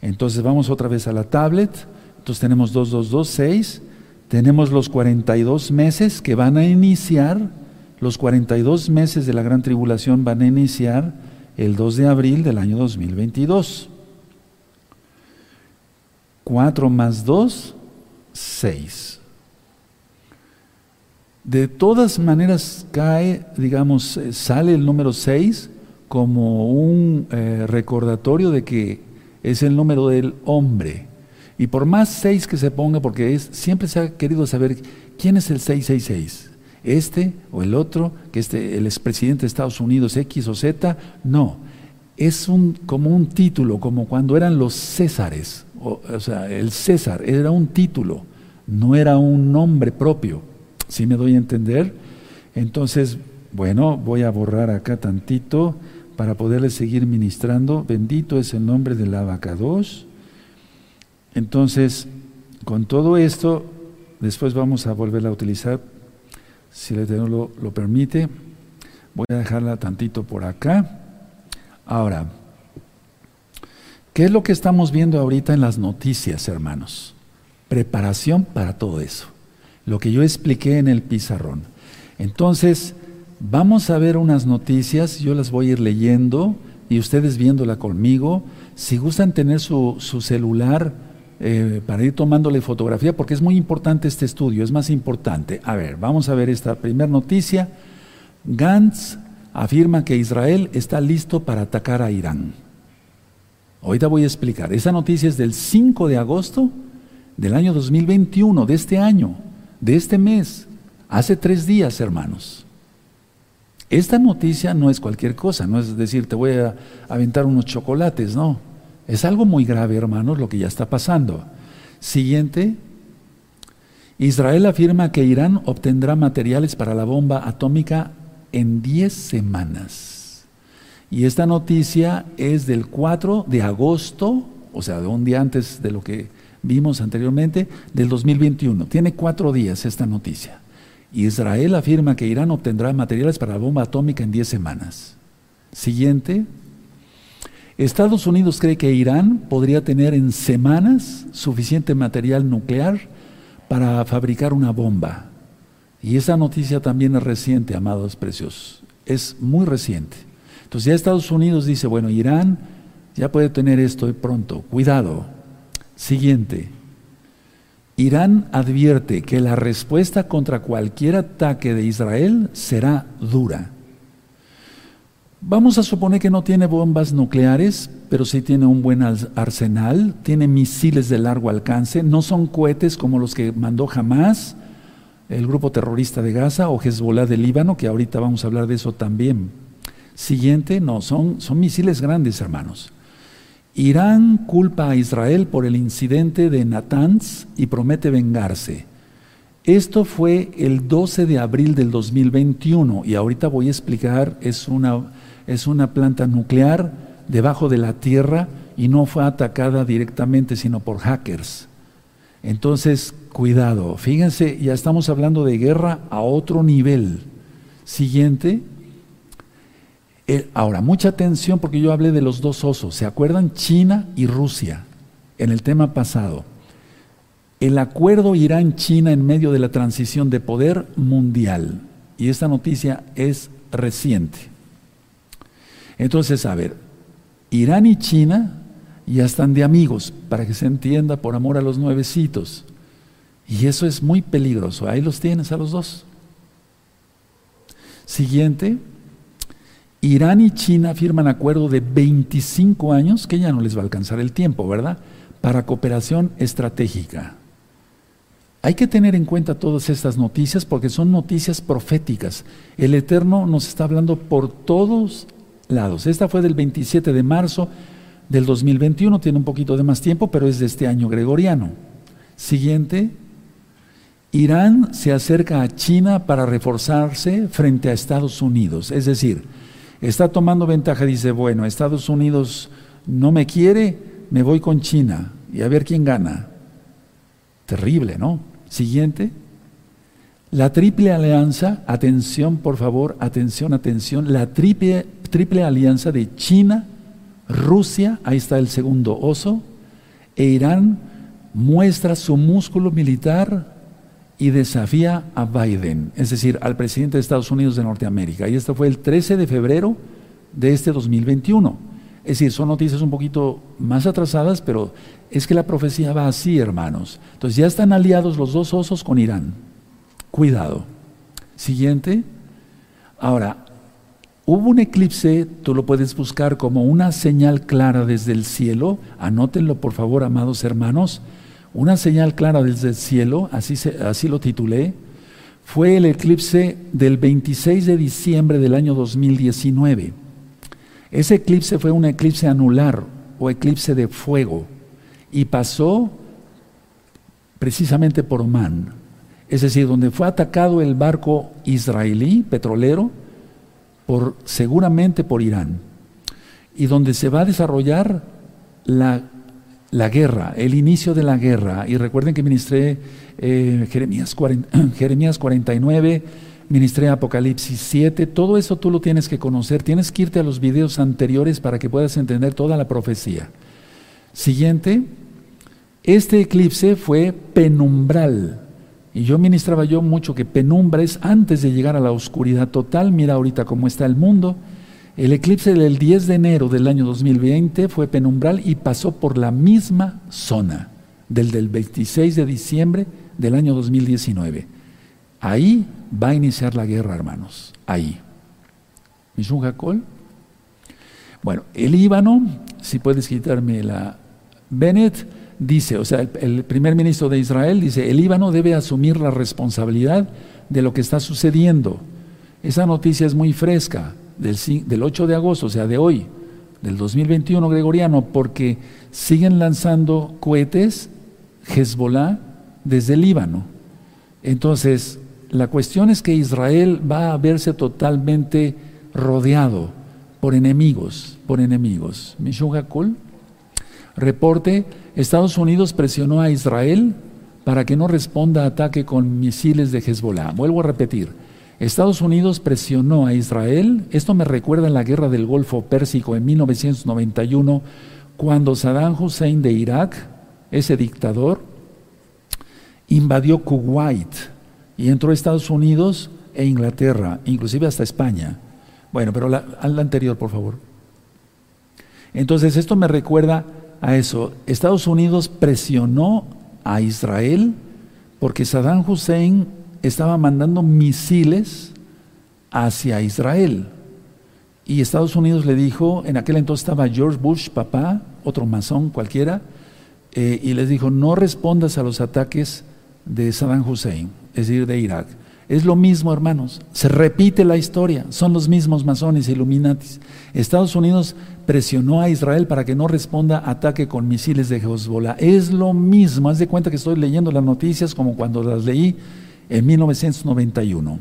Entonces vamos otra vez a la tablet. Entonces tenemos 2, 2, 2, 6. Tenemos los 42 meses que van a iniciar los 42 meses de la gran tribulación van a iniciar el 2 de abril del año 2022. 4 más 2, 6. De todas maneras cae, digamos, eh, sale el número 6 como un eh, recordatorio de que es el número del hombre. Y por más 6 que se ponga, porque siempre se ha querido saber quién es el 666 este o el otro, que este, el expresidente de Estados Unidos X o Z, no, es un, como un título, como cuando eran los Césares, o, sea, el César era un título, no era un nombre propio, ¿sí me doy a entender? Entonces, bueno, voy a borrar acá tantito para poderles seguir ministrando, bendito es el nombre del abacados. Entonces, con todo esto, después vamos a volverla a utilizar si el Eterno lo, permite. Voy a dejarla tantito por acá. Ahora, ¿qué es lo que estamos viendo ahorita en las noticias, hermanos? Preparación para todo eso. Lo que yo expliqué en el pizarrón. Entonces, vamos a ver unas noticias, yo las voy a ir leyendo y ustedes viéndola conmigo. Si gustan tener su, su celular, eh, para ir tomándole fotografía, porque es muy importante este estudio, es más importante. A ver, vamos a ver esta primera noticia. Gantz afirma que Israel está listo para atacar a Irán. Ahorita voy a explicar. Esa noticia es del 5 de agosto del año 2021, de este año, de este mes, hace tres días, hermanos. Esta noticia no es cualquier cosa, no es decir, te voy a aventar unos chocolates, no. Es algo muy grave, hermanos, lo que ya está pasando. Siguiente. Israel afirma que Irán obtendrá materiales para la bomba atómica en 10 semanas. Y esta noticia es del 4 de agosto, o sea, de un día antes de lo que vimos anteriormente, del 2021. Tiene cuatro días esta noticia. Israel afirma que Irán obtendrá materiales para la bomba atómica en 10 semanas. Siguiente. Estados Unidos cree que Irán podría tener en semanas suficiente material nuclear para fabricar una bomba. Y esa noticia también es reciente, amados preciosos. Es muy reciente. Entonces ya Estados Unidos dice, bueno, Irán ya puede tener esto pronto. Cuidado. Siguiente. Irán advierte que la respuesta contra cualquier ataque de Israel será dura. Vamos a suponer que no tiene bombas nucleares, pero sí tiene un buen arsenal, tiene misiles de largo alcance, no son cohetes como los que mandó jamás el grupo terrorista de Gaza o Hezbollah de Líbano, que ahorita vamos a hablar de eso también. Siguiente, no, son, son misiles grandes, hermanos. Irán culpa a Israel por el incidente de Natanz y promete vengarse. Esto fue el 12 de abril del 2021 y ahorita voy a explicar, es una es una planta nuclear debajo de la tierra y no fue atacada directamente, sino por hackers. Entonces, cuidado, fíjense, ya estamos hablando de guerra a otro nivel. Siguiente, ahora, mucha atención porque yo hablé de los dos osos. ¿Se acuerdan? China y Rusia en el tema pasado. El acuerdo Irán-China en medio de la transición de poder mundial. Y esta noticia es reciente. Entonces, a ver, Irán y China ya están de amigos, para que se entienda, por amor a los nuevecitos. Y eso es muy peligroso. Ahí los tienes a los dos. Siguiente, Irán y China firman acuerdo de 25 años, que ya no les va a alcanzar el tiempo, ¿verdad? Para cooperación estratégica. Hay que tener en cuenta todas estas noticias porque son noticias proféticas. El Eterno nos está hablando por todos lados. Esta fue del 27 de marzo del 2021, tiene un poquito de más tiempo, pero es de este año gregoriano. Siguiente, Irán se acerca a China para reforzarse frente a Estados Unidos. Es decir, está tomando ventaja, dice, bueno, Estados Unidos no me quiere, me voy con China y a ver quién gana. Terrible, ¿no? Siguiente. La triple alianza, atención por favor, atención, atención, la triple, triple alianza de China, Rusia, ahí está el segundo oso, e Irán muestra su músculo militar y desafía a Biden, es decir, al presidente de Estados Unidos de Norteamérica. Y esto fue el 13 de febrero de este 2021. Es decir, son noticias un poquito más atrasadas, pero es que la profecía va así, hermanos. Entonces ya están aliados los dos osos con Irán. Cuidado. Siguiente. Ahora, hubo un eclipse, tú lo puedes buscar como una señal clara desde el cielo. Anótenlo, por favor, amados hermanos una señal clara desde el cielo, así, lo titulé, fue el eclipse del 26 de diciembre del año 2019. Ese eclipse fue un eclipse anular o eclipse de fuego y pasó precisamente por Oman, es decir, donde fue atacado el barco israelí petrolero por seguramente por Irán y donde se va a desarrollar la la guerra, el inicio de la guerra. Y recuerden que ministré eh, Jeremías, 40, Jeremías 49, ministré Apocalipsis 7, todo eso tú lo tienes que conocer, tienes que irte a los videos anteriores para que puedas entender toda la profecía. Siguiente, este eclipse fue penumbral. Y yo ministraba yo mucho que penumbra es antes de llegar a la oscuridad total. Mira ahorita cómo está el mundo. El eclipse del 10 de enero del año 2020 fue penumbral y pasó por la misma zona del del 26 de diciembre del año 2019. Ahí va a iniciar la guerra, hermanos. Ahí. ¿Mishun Jacol? Bueno, el Líbano, si puedes quitarme la... Bennett dice, o sea, el, primer ministro de Israel dice, el Líbano debe asumir la responsabilidad de lo que está sucediendo. Esa noticia es muy fresca del, 8 de agosto, o sea, de hoy, del 2021 gregoriano, porque siguen lanzando cohetes Hezbollah desde el Líbano. Entonces, la cuestión es que Israel va a verse totalmente rodeado por enemigos, por enemigos. Mishugakul reporte, Estados Unidos presionó a Israel para que no responda a ataque con misiles de Hezbollah. Vuelvo a repetir, Estados Unidos presionó a Israel, esto me recuerda en la guerra del Golfo Pérsico en 1991, cuando Saddam Hussein de Irak, ese dictador, invadió Kuwait y entró a Estados Unidos e Inglaterra, inclusive hasta España. Bueno, pero la, la anterior, por favor. Entonces, esto me recuerda a eso. Estados Unidos presionó a Israel porque Saddam Hussein estaba mandando misiles hacia Israel. Y Estados Unidos le dijo, en aquel entonces estaba George Bush, papá, otro masón cualquiera, eh, y les dijo, no respondas a los ataques de Saddam Hussein, es decir, de Irak. Es lo mismo, hermanos, se repite la historia, son los mismos masones y Illuminatis. Estados Unidos presionó a Israel para que no responda ataque con misiles de Hezbollah. Es lo mismo, haz de cuenta que estoy leyendo las noticias como cuando las leí en 1991.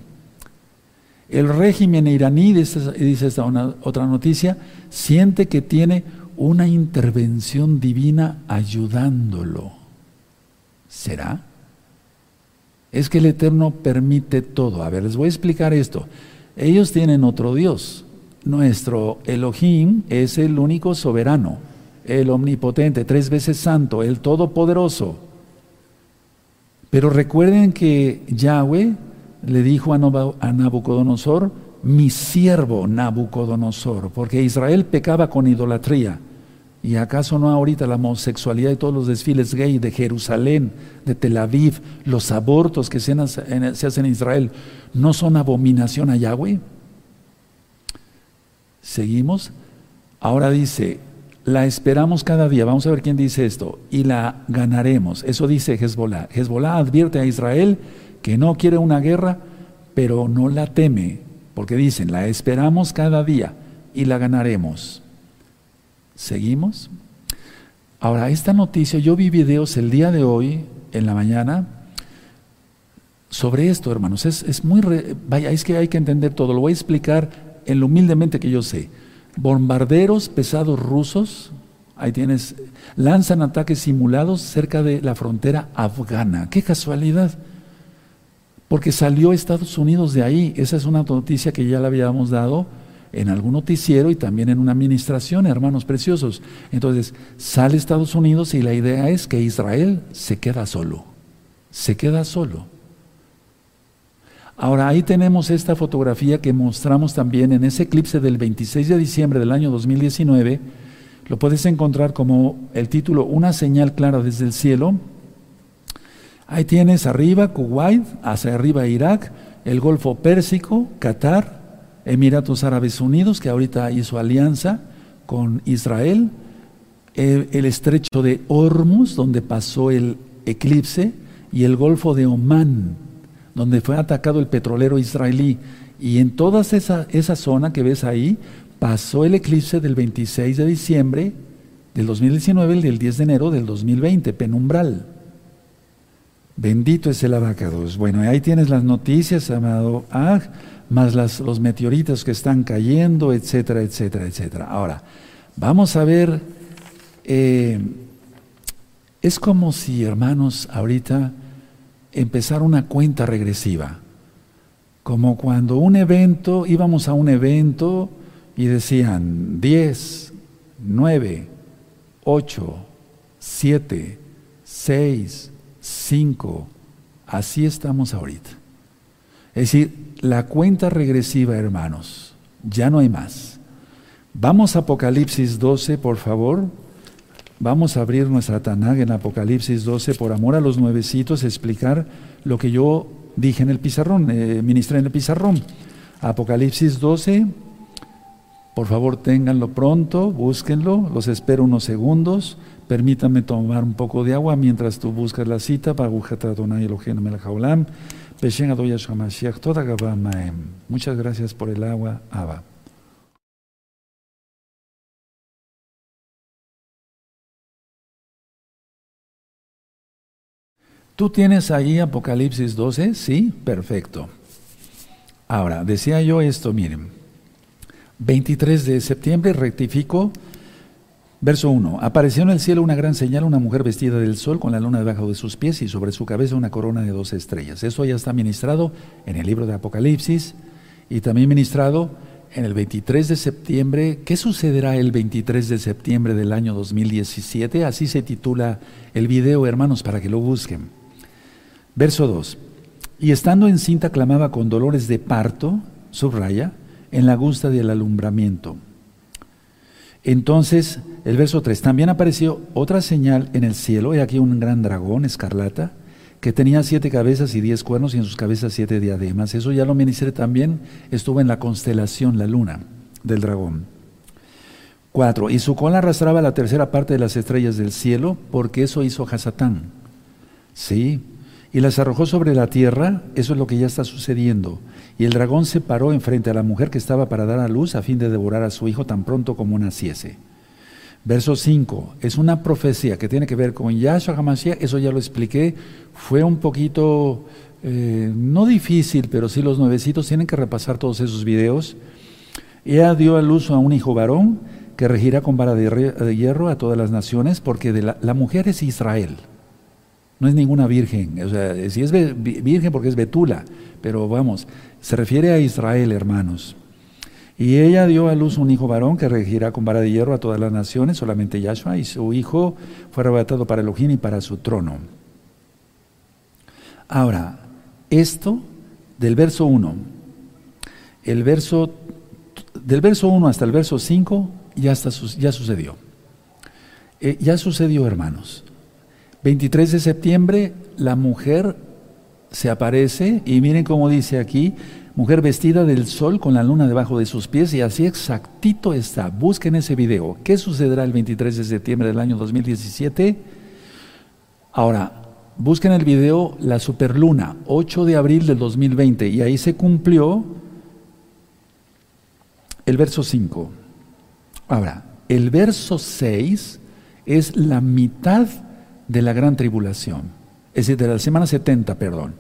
El régimen iraní, dice esta otra noticia, siente que tiene una intervención divina ayudándolo. ¿Será? Es que el Eterno permite todo. A ver, les voy a explicar esto. Ellos tienen otro Dios, nuestro Elohim es el único soberano, el omnipotente, tres veces santo, el todopoderoso. Pero recuerden que Yahweh le dijo a Nabucodonosor, mi siervo Nabucodonosor, porque Israel pecaba con idolatría. ¿Y acaso no ahorita la homosexualidad de todos los desfiles gay de Jerusalén, de Tel Aviv, los abortos que se hacen en Israel, no son abominación a Yahweh? Seguimos. Ahora dice, la esperamos cada día. Vamos a ver quién dice esto. Y la ganaremos. Eso dice Hezbollah. Hezbollah advierte a Israel que no quiere una guerra, pero no la teme. Porque dicen, la esperamos cada día y la ganaremos. ¿Seguimos? Ahora, esta noticia, yo vi videos el día de hoy, en la mañana, sobre esto, hermanos. Es, es muy, vaya, es que hay que entender todo. Lo voy a explicar en lo humildemente que yo sé. Bombarderos pesados rusos, ahí tienes, lanzan ataques simulados cerca de la frontera afgana. Qué casualidad. Porque salió Estados Unidos de ahí. Esa es una noticia que ya la habíamos dado en algún noticiero y también en una administración, hermanos preciosos. Entonces, sale Estados Unidos y la idea es que Israel se queda solo. Se queda solo. Ahora, ahí tenemos esta fotografía que mostramos también en ese eclipse del 26 de diciembre del año 2019. Lo puedes encontrar como el título Una señal clara desde el cielo. Ahí tienes arriba Kuwait, hacia arriba Irak, el Golfo Pérsico, Qatar, Emiratos Árabes Unidos, que ahorita hizo alianza con Israel, el, el estrecho de Hormuz, donde pasó el eclipse, y el Golfo de Omán, donde fue atacado el petrolero israelí. Y en toda esa, esa zona que ves ahí, pasó el eclipse del 26 de diciembre del 2019 el del 10 de enero del 2020, penumbral. Bendito es el abacados. Bueno, ahí tienes las noticias, amado Ag, más los meteoritos que están cayendo, etcétera, etcétera, etcétera. Ahora, vamos a ver, eh, es como si, hermanos, ahorita empezar una cuenta regresiva. Como cuando un evento, íbamos a un evento y decían 10, 9, 8, 7, 6, 5. Así estamos ahorita. Es decir, la cuenta regresiva, hermanos, ya no hay más. Vamos a Apocalipsis 12, por favor. Vamos a abrir nuestra Tanag en Apocalipsis 12 por amor a los nuevecitos, explicar lo que yo dije en el pizarrón, eh, ministré en el pizarrón. Apocalipsis 12, por favor ténganlo pronto, búsquenlo, los espero unos segundos. Permítanme tomar un poco de agua mientras tú buscas la cita para Muchas gracias por el agua, Abba. ¿Tú tienes ahí Apocalipsis 12? Sí, perfecto. Ahora, decía yo esto, miren, 23 de septiembre, rectifico, verso 1, apareció en el cielo una gran señal, una mujer vestida del sol con la luna debajo de sus pies y sobre su cabeza una corona de dos estrellas. Eso ya está ministrado en el libro de Apocalipsis y también ministrado en el 23 de septiembre. ¿Qué sucederá el 23 de septiembre del año 2017? Así se titula el video, hermanos, para que lo busquen. Verso 2. Y estando encinta clamaba con dolores de parto, subraya, en la gusta del alumbramiento. Entonces, el verso 3, también apareció otra señal en el cielo, he aquí un gran dragón escarlata, que tenía siete cabezas y diez cuernos y en sus cabezas siete diademas. Eso ya lo ministré también, estuvo en la constelación, la luna del dragón. 4. Y su cola arrastraba la tercera parte de las estrellas del cielo, porque eso hizo Hasatán. Sí, y las arrojó sobre la tierra, eso es lo que ya está sucediendo. Y el dragón se paró enfrente a la mujer que estaba para dar a luz a fin de devorar a su hijo tan pronto como naciese. Verso 5, es una profecía que tiene que ver con Yahshua HaMashiach, eso ya lo expliqué, fue un poquito, eh, no difícil, pero sí los nuevecitos tienen que repasar todos esos videos. Ella dio a luz a un hijo varón que regirá con vara de hierro a todas las naciones, porque de la, la mujer es Israel no es ninguna virgen. O sea, si es virgen porque es Betula, pero vamos, se refiere a Israel, hermanos. Y ella dio a luz un hijo varón que regirá con vara de hierro a todas las naciones, solamente Yahshua, y su hijo fue arrebatado para Elohim y para su trono. Ahora, esto del verso 1, el verso, del verso 1 hasta el verso 5 ya, está, ya sucedió. Eh, ya sucedió, hermanos. 23 de septiembre, la mujer se aparece y miren cómo dice aquí, mujer vestida del sol con la luna debajo de sus pies y así exactito está. Busquen ese video. ¿Qué sucederá el 23 de septiembre del año 2017? Ahora, busquen el video La Superluna, 8 de abril del 2020 y ahí se cumplió el verso 5. Ahora, el verso 6 es la mitad de la gran tribulación, es decir, de la semana 70, perdón.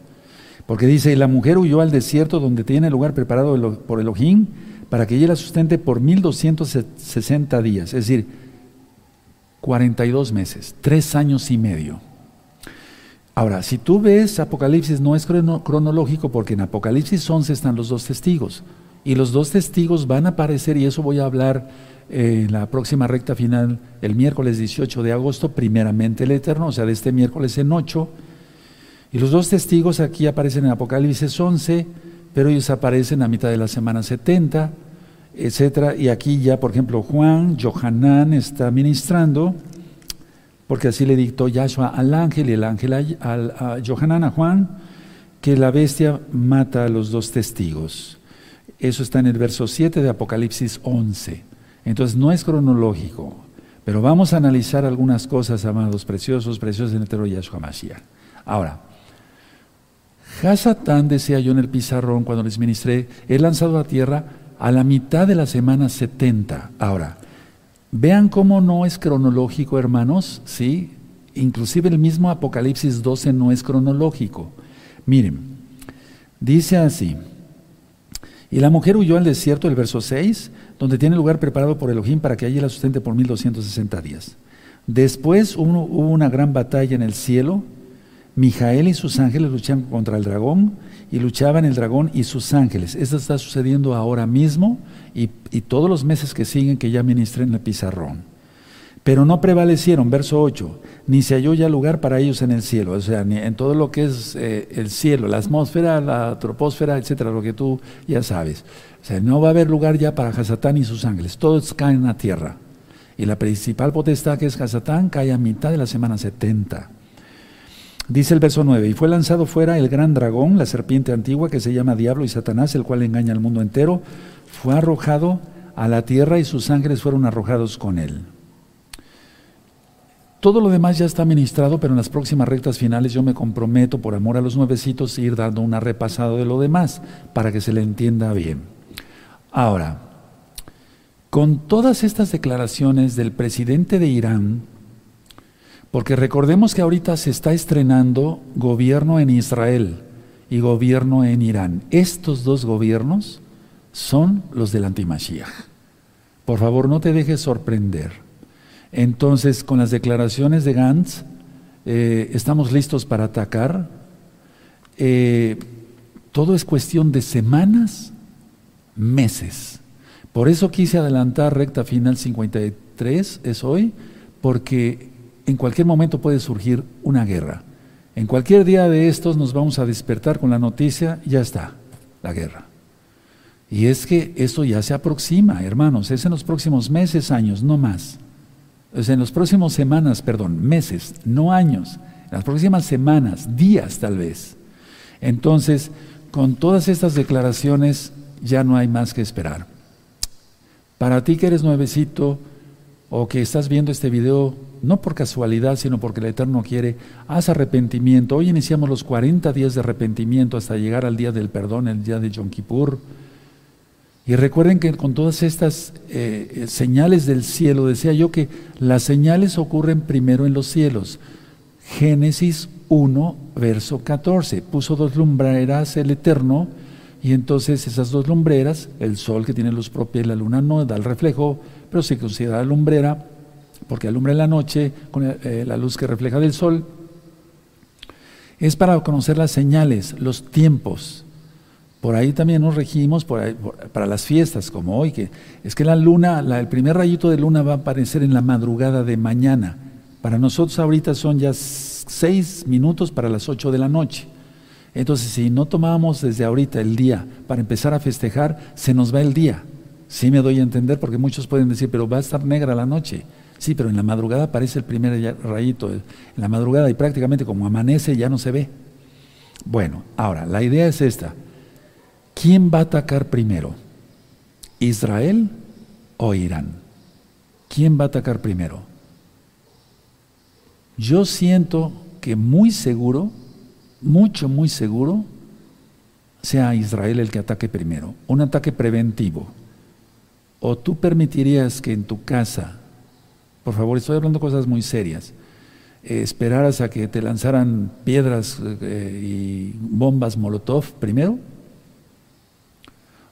Porque dice, la mujer huyó al desierto donde tiene lugar preparado por Elohim para que ella la sustente por 1260 días, es decir, 42 meses, tres años y medio. Ahora, si tú ves Apocalipsis, no es cronológico porque en Apocalipsis 11 están los dos testigos. Y los dos testigos van a aparecer, y eso voy a hablar en la próxima recta final, el miércoles 18 de agosto, primeramente el Eterno, o sea, de este miércoles en 8 y los dos testigos aquí aparecen en Apocalipsis 11, pero ellos aparecen a mitad de la semana 70, etcétera. Y aquí ya, por ejemplo, Juan, Johanán está ministrando, porque así le dictó Yahshua al ángel y el ángel a, a, Johanán, a Juan, que la bestia mata a los dos testigos. Eso está en el verso 7 de Apocalipsis 11. Entonces no es cronológico, pero vamos a analizar algunas cosas, amados preciosos, preciosos en el Yahshua Mashiach. Ahora, Hasatán, decía yo en el pizarrón cuando les ministré, he lanzado a tierra a la mitad de la semana 70. Ahora, vean cómo no es cronológico, hermanos, ¿sí? Inclusive el mismo Apocalipsis 12 no es cronológico. Miren, dice así, y la mujer huyó al desierto, el verso 6, donde tiene lugar preparado por Elohim para que allí la sustente por 1260 días. Después hubo una gran batalla en el cielo, Mijael y sus ángeles luchan contra el dragón y luchaban el dragón y sus ángeles. Esto está sucediendo ahora mismo y, todos los meses que siguen que ya ministré en el pizarrón. Pero no prevalecieron, verso 8, ni se halló ya lugar para ellos en el cielo, o sea, ni en todo lo que es eh, el cielo, la atmósfera, la troposfera, etcétera, lo que tú ya sabes. O sea, no va a haber lugar ya para Hasatán y sus ángeles, todos caen a tierra. Y la principal potestad que es Hasatán cae a mitad de la semana 70. Dice el verso 9, y fue lanzado fuera el gran dragón, la serpiente antigua que se llama Diablo y Satanás, el cual engaña al mundo entero, fue arrojado a la tierra y sus ángeles fueron arrojados con él. Todo lo demás ya está ministrado, pero en las próximas rectas finales yo me comprometo, por amor a los nuevecitos, a ir dando una repasada de lo demás para que se le entienda bien. Ahora, con todas estas declaraciones del presidente de Irán, porque recordemos que ahorita se está estrenando gobierno en Israel y gobierno en Irán. Estos dos gobiernos son los del antimashiach. Por favor, no te dejes sorprender. Entonces, con las declaraciones de Gantz, eh, estamos listos para atacar. Eh, todo es cuestión de semanas, meses. Por eso quise adelantar recta final 53, es hoy, porque en cualquier momento puede surgir una guerra. En cualquier día de estos nos vamos a despertar con la noticia, ya está, la guerra. Y es que esto ya se aproxima, hermanos, es en los próximos meses, años, no más. Es en los próximos semanas, perdón, meses, no años, en las próximas semanas, días tal vez. Entonces, con todas estas declaraciones ya no hay más que esperar. Para ti que eres nuevecito o que estás viendo este video no por casualidad, sino porque el Eterno quiere, haz arrepentimiento. Hoy iniciamos los 40 días de arrepentimiento hasta llegar al día del perdón, el día de Yom Kippur. Y recuerden que con todas estas eh, señales del cielo, decía yo que las señales ocurren primero en los cielos. Génesis 1, verso 14. Puso dos lumbreras el Eterno, y entonces esas dos lumbreras, el sol que tiene luz propia y la luna no da el reflejo, pero se considera lumbrera porque alumbra en la noche con eh, la luz que refleja del sol, es para conocer las señales, los tiempos. Por ahí también nos regimos para las fiestas, como hoy, que es que la luna, el primer rayito de luna va a aparecer en la madrugada de mañana. Para nosotros ahorita son ya seis minutos para las ocho de la noche. Entonces, si no tomamos desde ahorita el día para empezar a festejar, se nos va el día. Sí me doy a entender porque muchos pueden decir, pero va a estar negra la noche. Sí, pero en la madrugada aparece el primer rayito. En la madrugada y prácticamente como amanece ya no se ve. Bueno, ahora, la idea es esta. ¿Quién va a atacar primero? ¿Israel o Irán? ¿Quién va a atacar primero? Yo siento que muy seguro, mucho, muy seguro, sea Israel el que ataque primero. Un ataque preventivo. ¿O tú permitirías que en tu casa, por favor, estoy hablando cosas muy serias, eh, esperaras a que te lanzaran piedras eh, y bombas Molotov primero?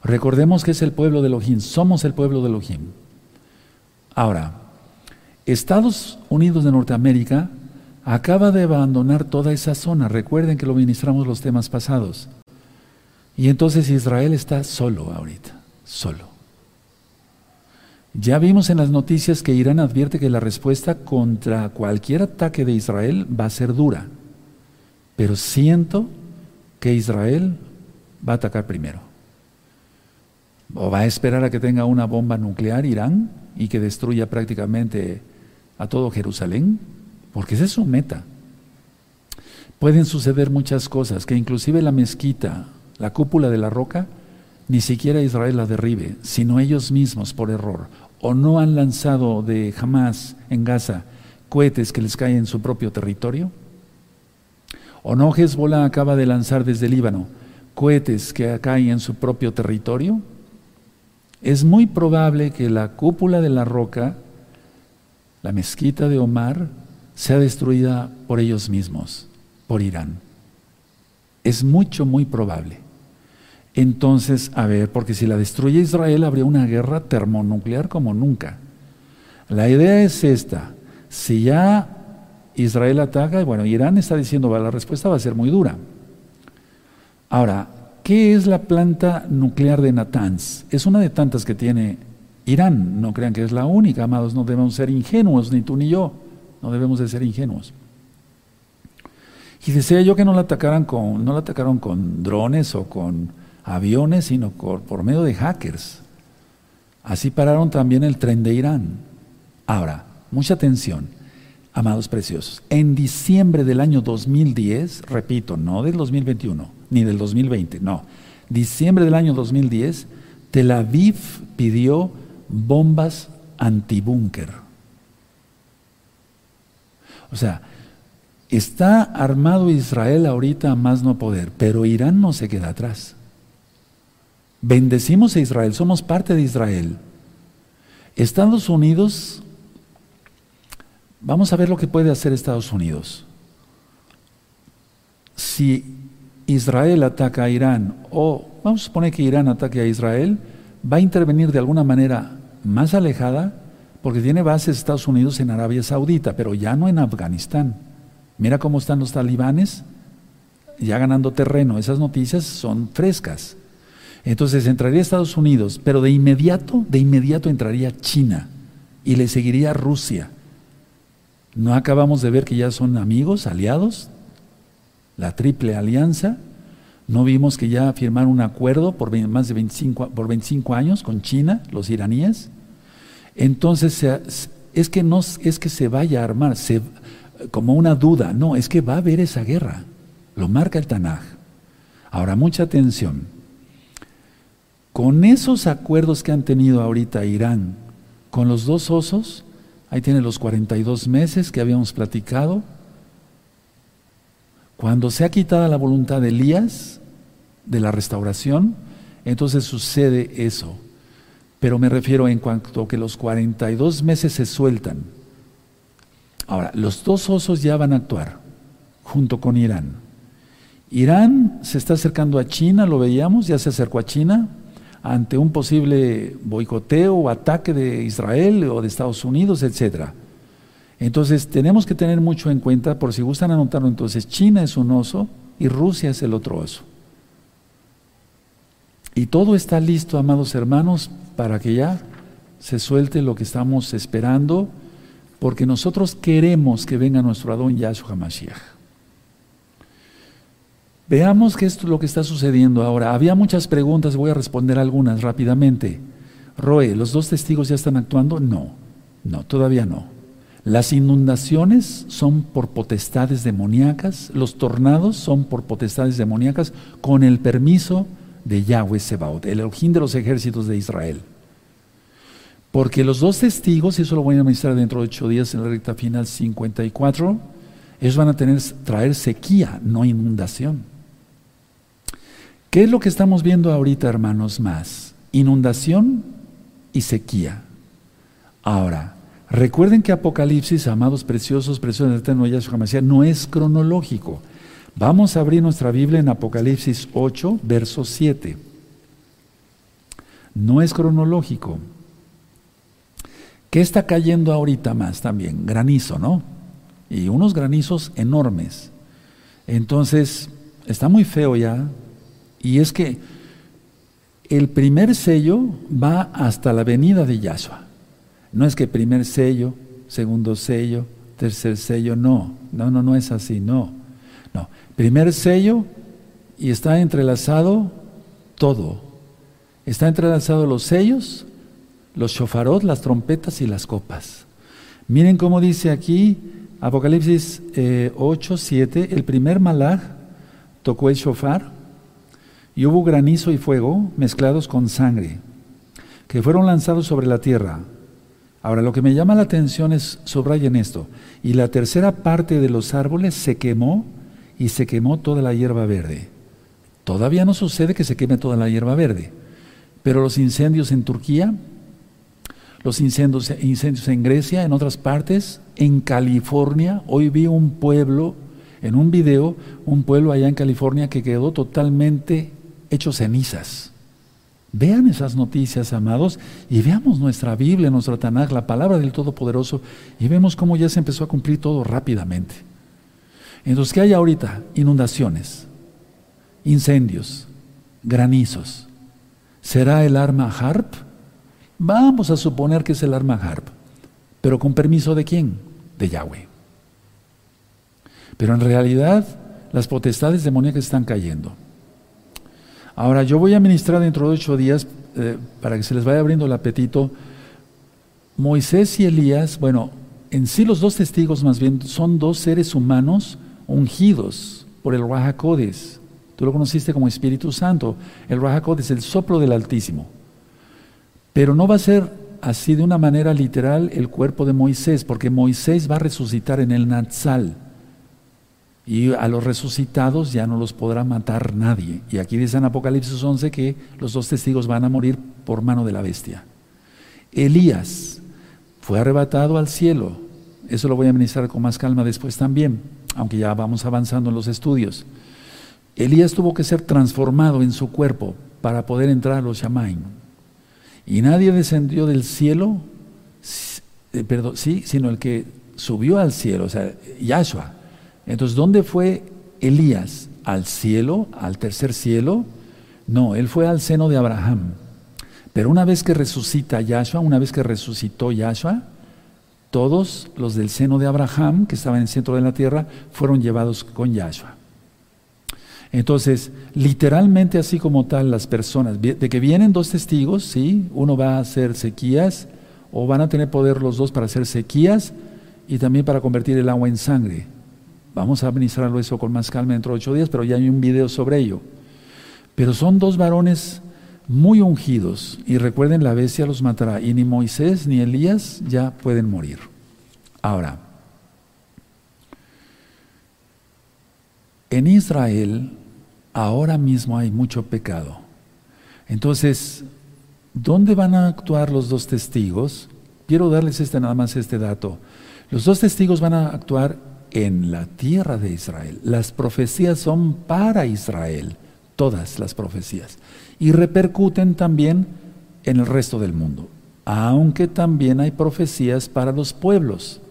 Recordemos que es el pueblo de Elohim, somos el pueblo de Elohim. Ahora, Estados Unidos de Norteamérica acaba de abandonar toda esa zona. Recuerden que lo ministramos los temas pasados. Y entonces Israel está solo ahorita, solo. Ya vimos en las noticias que Irán advierte que la respuesta contra cualquier ataque de Israel va a ser dura. Pero siento que Israel va a atacar primero. ¿O va a esperar a que tenga una bomba nuclear Irán y que destruya prácticamente a todo Jerusalén? Porque esa es su meta. Pueden suceder muchas cosas, que inclusive la mezquita, la cúpula de la roca, ni siquiera Israel la derribe, sino ellos mismos por error. O no han lanzado de jamás en Gaza cohetes que les caen en su propio territorio. O no Hezbollah acaba de lanzar desde Líbano cohetes que caen en su propio territorio es muy probable que la cúpula de la roca, la mezquita de Omar, sea destruida por ellos mismos, por Irán. Es mucho, muy probable. Entonces, a ver, porque si la destruye Israel, habría una guerra termonuclear como nunca. La idea es esta. Si ya Israel ataca, bueno, Irán está diciendo, la respuesta va a ser muy dura. Ahora, ¿Qué es la planta nuclear de Natanz? Es una de tantas que tiene Irán. No crean que es la única, amados. No debemos ser ingenuos, ni tú ni yo. No debemos de ser ingenuos. Y decía yo que no la atacaran con, no la atacaron con drones o con aviones, sino por medio de hackers. Así pararon también el tren de Irán. Ahora, mucha atención, amados preciosos. En diciembre del año 2010, repito, no del 2021, ni del 2020, no. Diciembre del año 2010, Tel Aviv pidió bombas antibúnker. O sea, está armado Israel ahorita más no poder, pero Irán no se queda atrás. Bendecimos a Israel, somos parte de Israel. Estados Unidos, vamos a ver lo que puede hacer Estados Unidos. Si Israel ataca a Irán o vamos a suponer que Irán ataque a Israel, va a intervenir de alguna manera más alejada porque tiene bases Estados Unidos en Arabia Saudita, pero ya no en Afganistán. Mira cómo están los talibanes ya ganando terreno. Esas noticias son frescas. Entonces entraría Estados Unidos, pero de inmediato, de inmediato entraría China y le seguiría Rusia. ¿No acabamos de ver que ya son amigos, aliados? la triple alianza. No vimos que ya firmaron un acuerdo por más de 25, por 25 años con China, los iraníes. Entonces, es que no es que se vaya a armar, como una duda, no, es que va a haber esa guerra. Lo marca el Tanaj. Ahora, mucha atención. Con esos acuerdos que han tenido ahorita Irán con los dos osos, ahí tiene los 42 meses que habíamos platicado, cuando se ha quitada la voluntad de Elías, de la restauración, entonces sucede eso. Pero me refiero en cuanto que los 42 meses se sueltan. Ahora, los dos osos ya van a actuar junto con Irán. Irán se está acercando a China, lo veíamos, ya se acercó a China ante un posible boicoteo o ataque de Israel o de Estados Unidos, etcétera. Entonces tenemos que tener mucho en cuenta, por si gustan anotarlo, entonces China es un oso y Rusia es el otro oso. Y todo está listo, amados hermanos, para que ya se suelte lo que estamos esperando, porque nosotros queremos que venga nuestro Adón Yahshua Mashiach. Veamos qué es lo que está sucediendo ahora. Había muchas preguntas, voy a responder algunas rápidamente. Roe, ¿los dos testigos ya están actuando? No, no, todavía no. Las inundaciones son por potestades demoníacas, los tornados son por potestades demoníacas con el permiso de Yahweh Sebaot, el Elohim de los ejércitos de Israel. Porque los dos testigos, y eso lo voy a administrar dentro de ocho días en la recta final 54, ellos van a tener, traer sequía, no inundación. ¿Qué es lo que estamos viendo ahorita, hermanos, más? Inundación y sequía. Ahora, recuerden que Apocalipsis, amados preciosos, preciosos eterno Yahshua no es cronológico. Vamos a abrir nuestra Biblia en Apocalipsis 8, verso 7. No es cronológico. ¿Qué está cayendo ahorita más también? Granizo, ¿no? Y unos granizos enormes. Entonces, está muy feo ya. Y es que el primer sello va hasta la venida de Yahshua. No es que primer sello, segundo sello, tercer sello, no. No, no, no es así, no. No. Primer sello y está entrelazado todo. Está entrelazado los sellos los shofarot, las trompetas y las copas. Miren cómo dice aquí Apocalipsis 8, eh, 7, el primer malach tocó el shofar y hubo granizo y fuego mezclados con sangre, que fueron lanzados sobre la tierra. Ahora, lo que me llama la atención es, subrayen esto, y la tercera parte de los árboles se quemó y se quemó toda la hierba verde. Todavía no sucede que se queme toda la hierba verde, pero los incendios en Turquía los incendios, incendios en Grecia, en otras partes, en California. Hoy vi un pueblo, en un video, un pueblo allá en California que quedó totalmente hecho cenizas. Vean esas noticias, amados, y veamos nuestra Biblia, nuestra Tanakh, la palabra del Todopoderoso, y vemos cómo ya se empezó a cumplir todo rápidamente. Entonces, ¿qué hay ahorita? Inundaciones, incendios, granizos. ¿Será el arma HARP? Vamos a suponer que es el arma harp, pero con permiso de quién? De Yahweh. Pero en realidad las potestades demoníacas están cayendo. Ahora yo voy a ministrar dentro de ocho días, eh, para que se les vaya abriendo el apetito, Moisés y Elías, bueno, en sí los dos testigos más bien son dos seres humanos ungidos por el Rahakodes. Tú lo conociste como Espíritu Santo. El Rahakodes, el soplo del Altísimo. Pero no va a ser así de una manera literal el cuerpo de Moisés, porque Moisés va a resucitar en el Natsal. Y a los resucitados ya no los podrá matar nadie. Y aquí dice en Apocalipsis 11 que los dos testigos van a morir por mano de la bestia. Elías fue arrebatado al cielo. Eso lo voy a ministrar con más calma después también, aunque ya vamos avanzando en los estudios. Elías tuvo que ser transformado en su cuerpo para poder entrar a los Shamaim. Y nadie descendió del cielo, eh, perdón, sí, sino el que subió al cielo, o sea, Yahshua. Entonces, ¿dónde fue Elías? ¿Al cielo? ¿Al tercer cielo? No, él fue al seno de Abraham. Pero una vez que resucita Yahshua, una vez que resucitó Yahshua, todos los del seno de Abraham, que estaban en el centro de la tierra, fueron llevados con Yahshua. Entonces, literalmente así como tal, las personas, de que vienen dos testigos, ¿sí? Uno va a hacer sequías, o van a tener poder los dos para hacer sequías y también para convertir el agua en sangre. Vamos a administrarlo eso con más calma dentro de ocho días, pero ya hay un video sobre ello. Pero son dos varones muy ungidos, y recuerden, la bestia los matará, y ni Moisés ni Elías ya pueden morir. Ahora, en Israel ahora mismo hay mucho pecado. Entonces, ¿dónde van a actuar los dos testigos? Quiero darles este, nada más este dato. Los dos testigos van a actuar en la tierra de Israel. Las profecías son para Israel, todas las profecías. Y repercuten también en el resto del mundo. Aunque también hay profecías para los pueblos.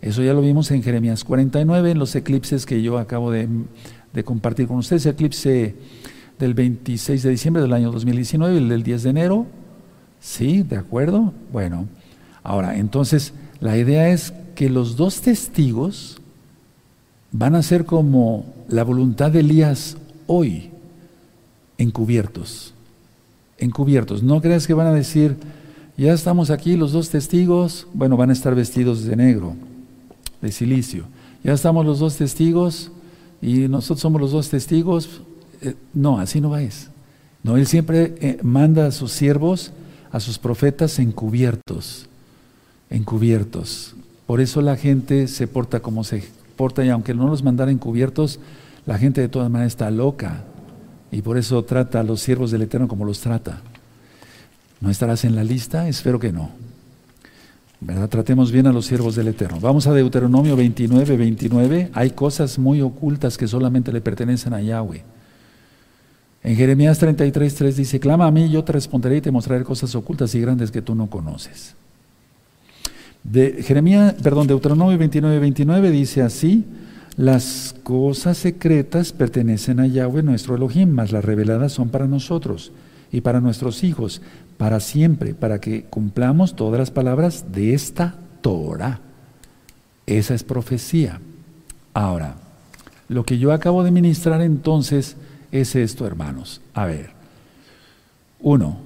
Eso ya lo vimos en Jeremías 49, en los eclipses que yo acabo de compartir con ustedes, el eclipse del 26 de diciembre del año 2019 y el del 10 de enero. ¿Sí? ¿De acuerdo? Bueno, ahora, entonces, la idea es que los dos testigos van a ser como la voluntad de Elías hoy, encubiertos. Encubiertos. No creas que van a decir, ya estamos aquí los dos testigos, bueno, van a estar vestidos de negro, de silicio. Ya estamos los dos testigos y nosotros somos los dos testigos. Eh, no, así no va es. No, él siempre eh, manda a sus siervos, a sus profetas encubiertos, encubiertos. Por eso la gente se porta como se porta y aunque no los mandara encubiertos, la gente de todas maneras está loca y por eso trata a los siervos del Eterno como los trata. ¿No estarás en la lista? Espero que no. ¿Verdad? Tratemos bien a los siervos del Eterno. Vamos a Deuteronomio 29, 29. Hay cosas muy ocultas que solamente le pertenecen a Yahweh. En Jeremías 33, 3 dice, clama a mí, yo te responderé y te mostraré cosas ocultas y grandes que tú no conoces. De Jeremías, perdón, Deuteronomio 29, 29 dice así, las cosas secretas pertenecen a Yahweh nuestro Elohim, mas las reveladas son para nosotros y para nuestros hijos, para siempre, para que cumplamos todas las palabras de esta Torah. Esa es profecía. Ahora, lo que yo acabo de ministrar entonces es esto, hermanos. A ver, uno,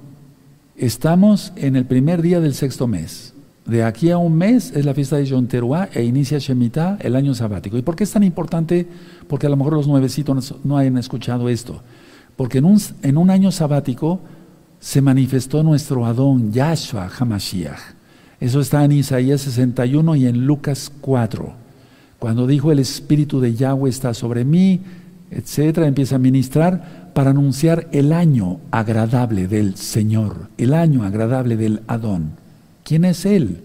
estamos en el primer día del sexto mes. De aquí a un mes es la fiesta de Yom e inicia Shemitah, el año sabático. ¿Y por qué es tan importante? Porque a lo mejor los nuevecitos no hayan escuchado esto. Porque en un, en un año sabático se manifestó nuestro Adón, Yahshua Hamashiach. Eso está en Isaías 61 y en Lucas 4. Cuando dijo el Espíritu de Yahweh está sobre mí, etcétera, empieza a ministrar para anunciar el año agradable del Señor, el año agradable del Adón. ¿Quién es Él?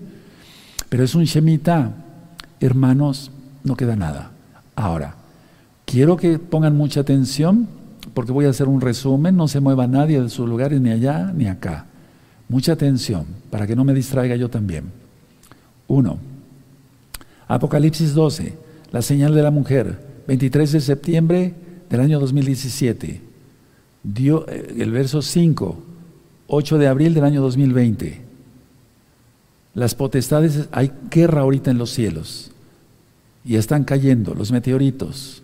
Pero es un Shemitah. Hermanos, no queda nada. Ahora, quiero que pongan mucha atención porque voy a hacer un resumen, no se mueva nadie de sus lugares ni allá ni acá. Mucha atención, para que no me distraiga yo también. Uno, Apocalipsis 12, la señal de la mujer, 23 de septiembre del año 2017. Dio, eh, el verso 5, 8 de abril del año 2020. Las potestades, hay guerra ahorita en los cielos y están cayendo los meteoritos.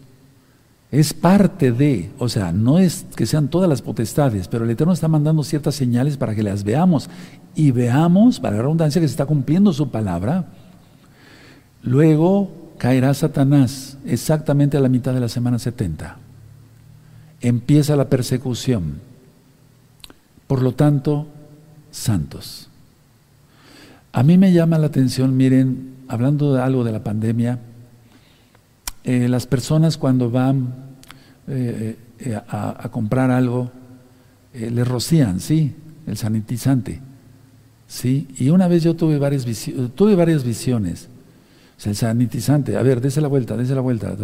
Es parte de, o sea, no es que sean todas las potestades, pero el Eterno está mandando ciertas señales para que las veamos y veamos, para la redundancia, que se está cumpliendo su palabra. Luego caerá Satanás exactamente a la mitad de la semana 70. Empieza la persecución. Por lo tanto, santos. A mí me llama la atención, miren, hablando de algo de la pandemia, eh, las personas cuando van eh, eh, a, comprar algo, le rocían, sí, el sanitizante. ¿sí? Y una vez yo tuve varias, tuve varias visiones. El sanitizante, a ver, dése la vuelta, dése la vuelta.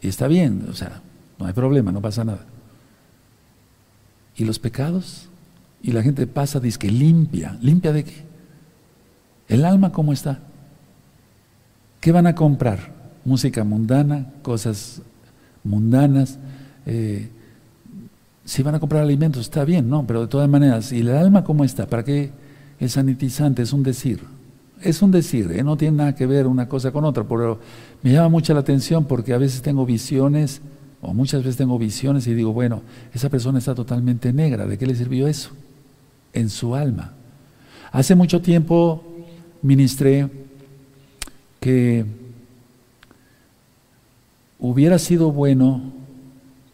Y está bien, o sea, no hay problema, no pasa nada. ¿Y los pecados? Y la gente pasa, dice que limpia. ¿Limpia de qué? ¿El alma cómo está? ¿Qué van a comprar? música mundana, cosas mundanas. Eh, si van a comprar alimentos, está bien, ¿no? Pero de todas maneras, ¿y el alma cómo está? ¿Para qué el sanitizante? Es un decir. Es un decir, ¿eh? no tiene nada que ver una cosa con otra, pero me llama mucho la atención porque a veces tengo visiones, o muchas veces tengo visiones y digo, bueno, esa persona está totalmente negra, ¿de qué le sirvió eso? En su alma. Hace mucho tiempo ministré que Hubiera sido bueno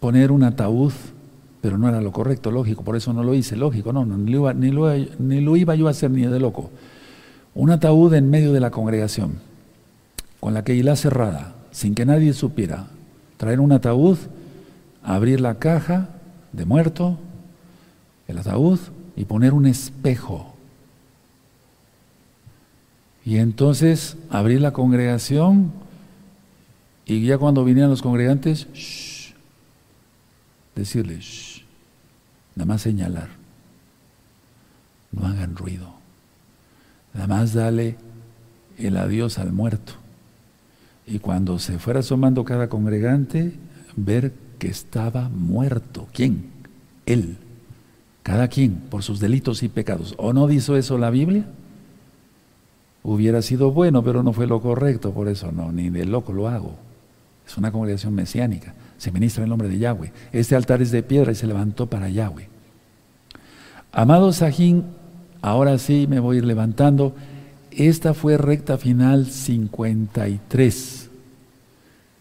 poner un ataúd, pero no era lo correcto, lógico, por eso no lo hice, lógico, no, ni, lo, ni, lo, iba yo a hacer ni de loco. Un ataúd en medio de la congregación, con la queilá cerrada, sin que nadie supiera. Traer un ataúd, abrir la caja de muerto, el ataúd, y poner un espejo. Y entonces abrir la congregación y ya cuando vinieran los congregantes, shh, decirles, nada más señalar, no hagan ruido, nada más dale el adiós al muerto. Y cuando se fuera asomando cada congregante, ver que estaba muerto. ¿Quién? Él. Cada quien por sus delitos y pecados. ¿O no dice eso la Biblia? Hubiera sido bueno, pero no fue lo correcto, por eso no, ni de loco lo hago. Es una congregación mesiánica, se ministra en el nombre de Yahweh. Este altar es de piedra y se levantó para Yahweh. Amado Sajín, ahora sí me voy a ir levantando. Esta fue recta final 53.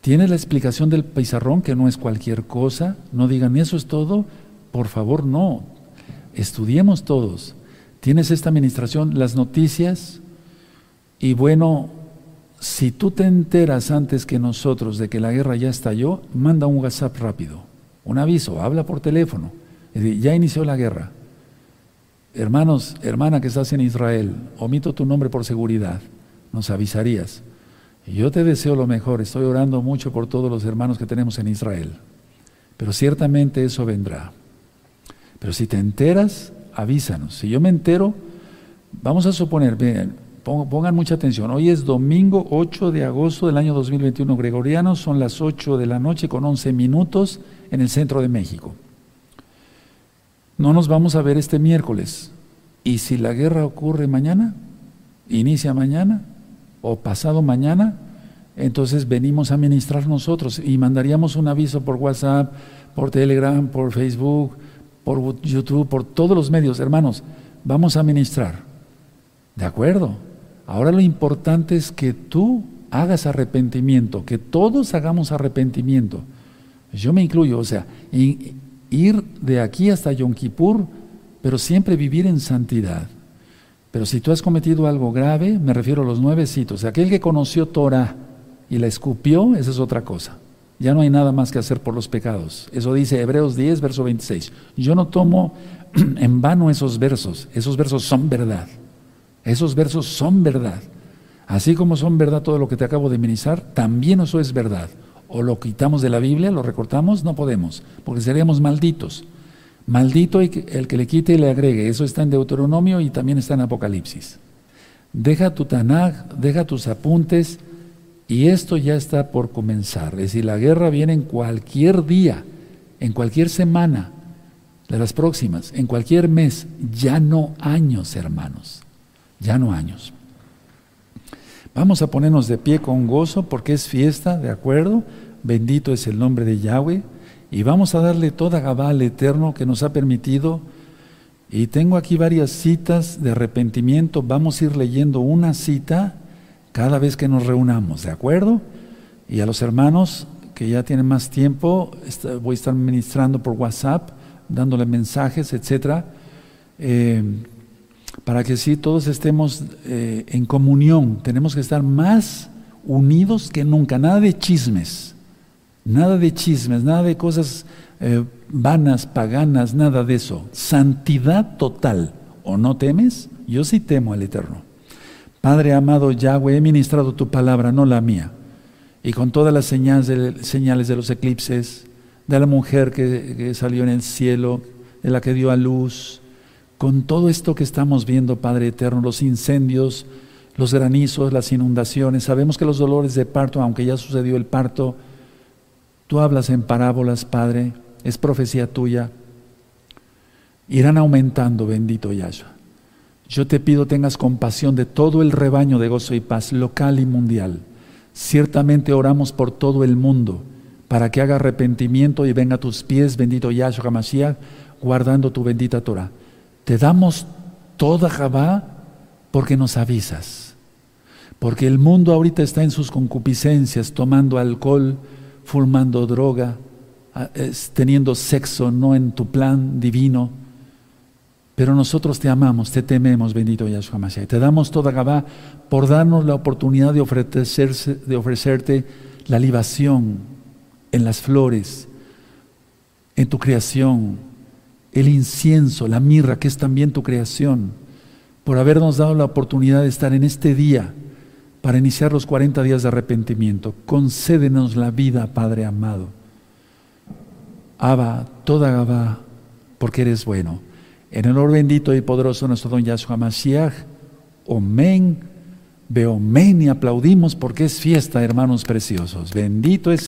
¿Tienes la explicación del pizarrón que no es cualquier cosa? No digan eso es todo. Por favor, no. Estudiemos todos. Tienes esta administración, las noticias. Y bueno, si tú te enteras antes que nosotros de que la guerra ya estalló, manda un WhatsApp rápido, un aviso, habla por teléfono. Es decir, ya inició la guerra. Hermanos, hermana que estás en Israel, omito tu nombre por seguridad, nos avisarías. yo te deseo lo mejor, estoy orando mucho por todos los hermanos que tenemos en Israel. Pero ciertamente eso vendrá. Pero si te enteras, avísanos. Si yo me entero, vamos a suponer, pongan mucha atención, hoy es domingo 8 de agosto del año 2021 gregoriano, son las 8 de la noche con 11 minutos en el centro de México. No nos vamos a ver este miércoles. ¿Y si la guerra ocurre mañana? ¿Inicia mañana? ¿O pasado mañana? Entonces venimos a ministrar nosotros y mandaríamos un aviso por WhatsApp, por Telegram, por Facebook, por YouTube, por todos los medios. Hermanos, vamos a ministrar. ¿De acuerdo? Ahora lo importante es que tú hagas arrepentimiento, que todos hagamos arrepentimiento. Yo me incluyo, o sea, ir de aquí hasta Yom Kippur, pero siempre vivir en santidad. Pero si tú has cometido algo grave, me refiero a los nuevecitos, aquel que conoció Torah y la escupió, esa es otra cosa. Ya no hay nada más que hacer por los pecados. Eso dice Hebreos 10, verso 26. Yo no tomo en vano esos versos, esos versos son verdad. Esos versos son verdad. Así como son verdad todo lo que te acabo de ministrar, también eso es verdad o lo quitamos de la Biblia, lo recortamos, no podemos, porque seríamos malditos. Maldito el que le quite y le agregue. Eso está en Deuteronomio y también está en Apocalipsis. Deja tu Tanaj, deja tus apuntes y esto ya está por comenzar. Es decir, la guerra viene en cualquier día, en cualquier semana de las próximas, en cualquier mes, ya no años, hermanos, ya no años. Vamos a ponernos de pie con gozo porque es fiesta, ¿de acuerdo? Bendito es el nombre de Yahweh. Y vamos a darle toda Gabá al Eterno que nos ha permitido. Y tengo aquí varias citas de arrepentimiento. Vamos a ir leyendo una cita cada vez que nos reunamos, ¿de acuerdo? Y a los hermanos que ya tienen más tiempo, voy a estar ministrando por WhatsApp, dándole mensajes, etcétera. Eh, para que sí todos estemos eh, en comunión. Tenemos que estar más unidos que nunca. Nada de chismes, nada de chismes, nada de cosas eh, vanas, paganas, nada de eso. Santidad total. ¿O no temes? Yo sí temo al Eterno. Padre amado Yahweh, he ministrado tu palabra, no la mía. Y con todas las señales de, señales de los eclipses, de la mujer que salió en el cielo, de la que dio a luz, con todo esto que estamos viendo, Padre Eterno, los incendios, los granizos, las inundaciones, sabemos que los dolores de parto, aunque ya sucedió el parto, tú hablas en parábolas, Padre, es profecía tuya, irán aumentando, bendito Yahshua. Yo te pido tengas compasión de todo el rebaño de gozo y paz, local y mundial. Ciertamente oramos por todo el mundo, para que haga arrepentimiento y venga a tus pies, bendito Yahshua Mashiach, guardando tu bendita Torah. Te damos toda Jabá porque nos avisas. Porque el mundo ahorita está en sus concupiscencias, tomando alcohol, fumando droga, teniendo sexo no en tu plan divino. Pero nosotros te amamos, te tememos, bendito Yahshua Mashiach. Te damos toda Gabá por darnos la oportunidad de, de ofrecerte la libación en las flores, en tu creación, el incienso, la mirra, que es también tu creación, por habernos dado la oportunidad de estar en este día para iniciar los 40 días de arrepentimiento. Concédenos la vida, Padre amado. Abba, toda Abba, porque eres bueno. En el honor bendito y poderoso nuestro don Yahshua Mashiach, Omen, Beomen y aplaudimos porque es fiesta, hermanos preciosos. Bendito es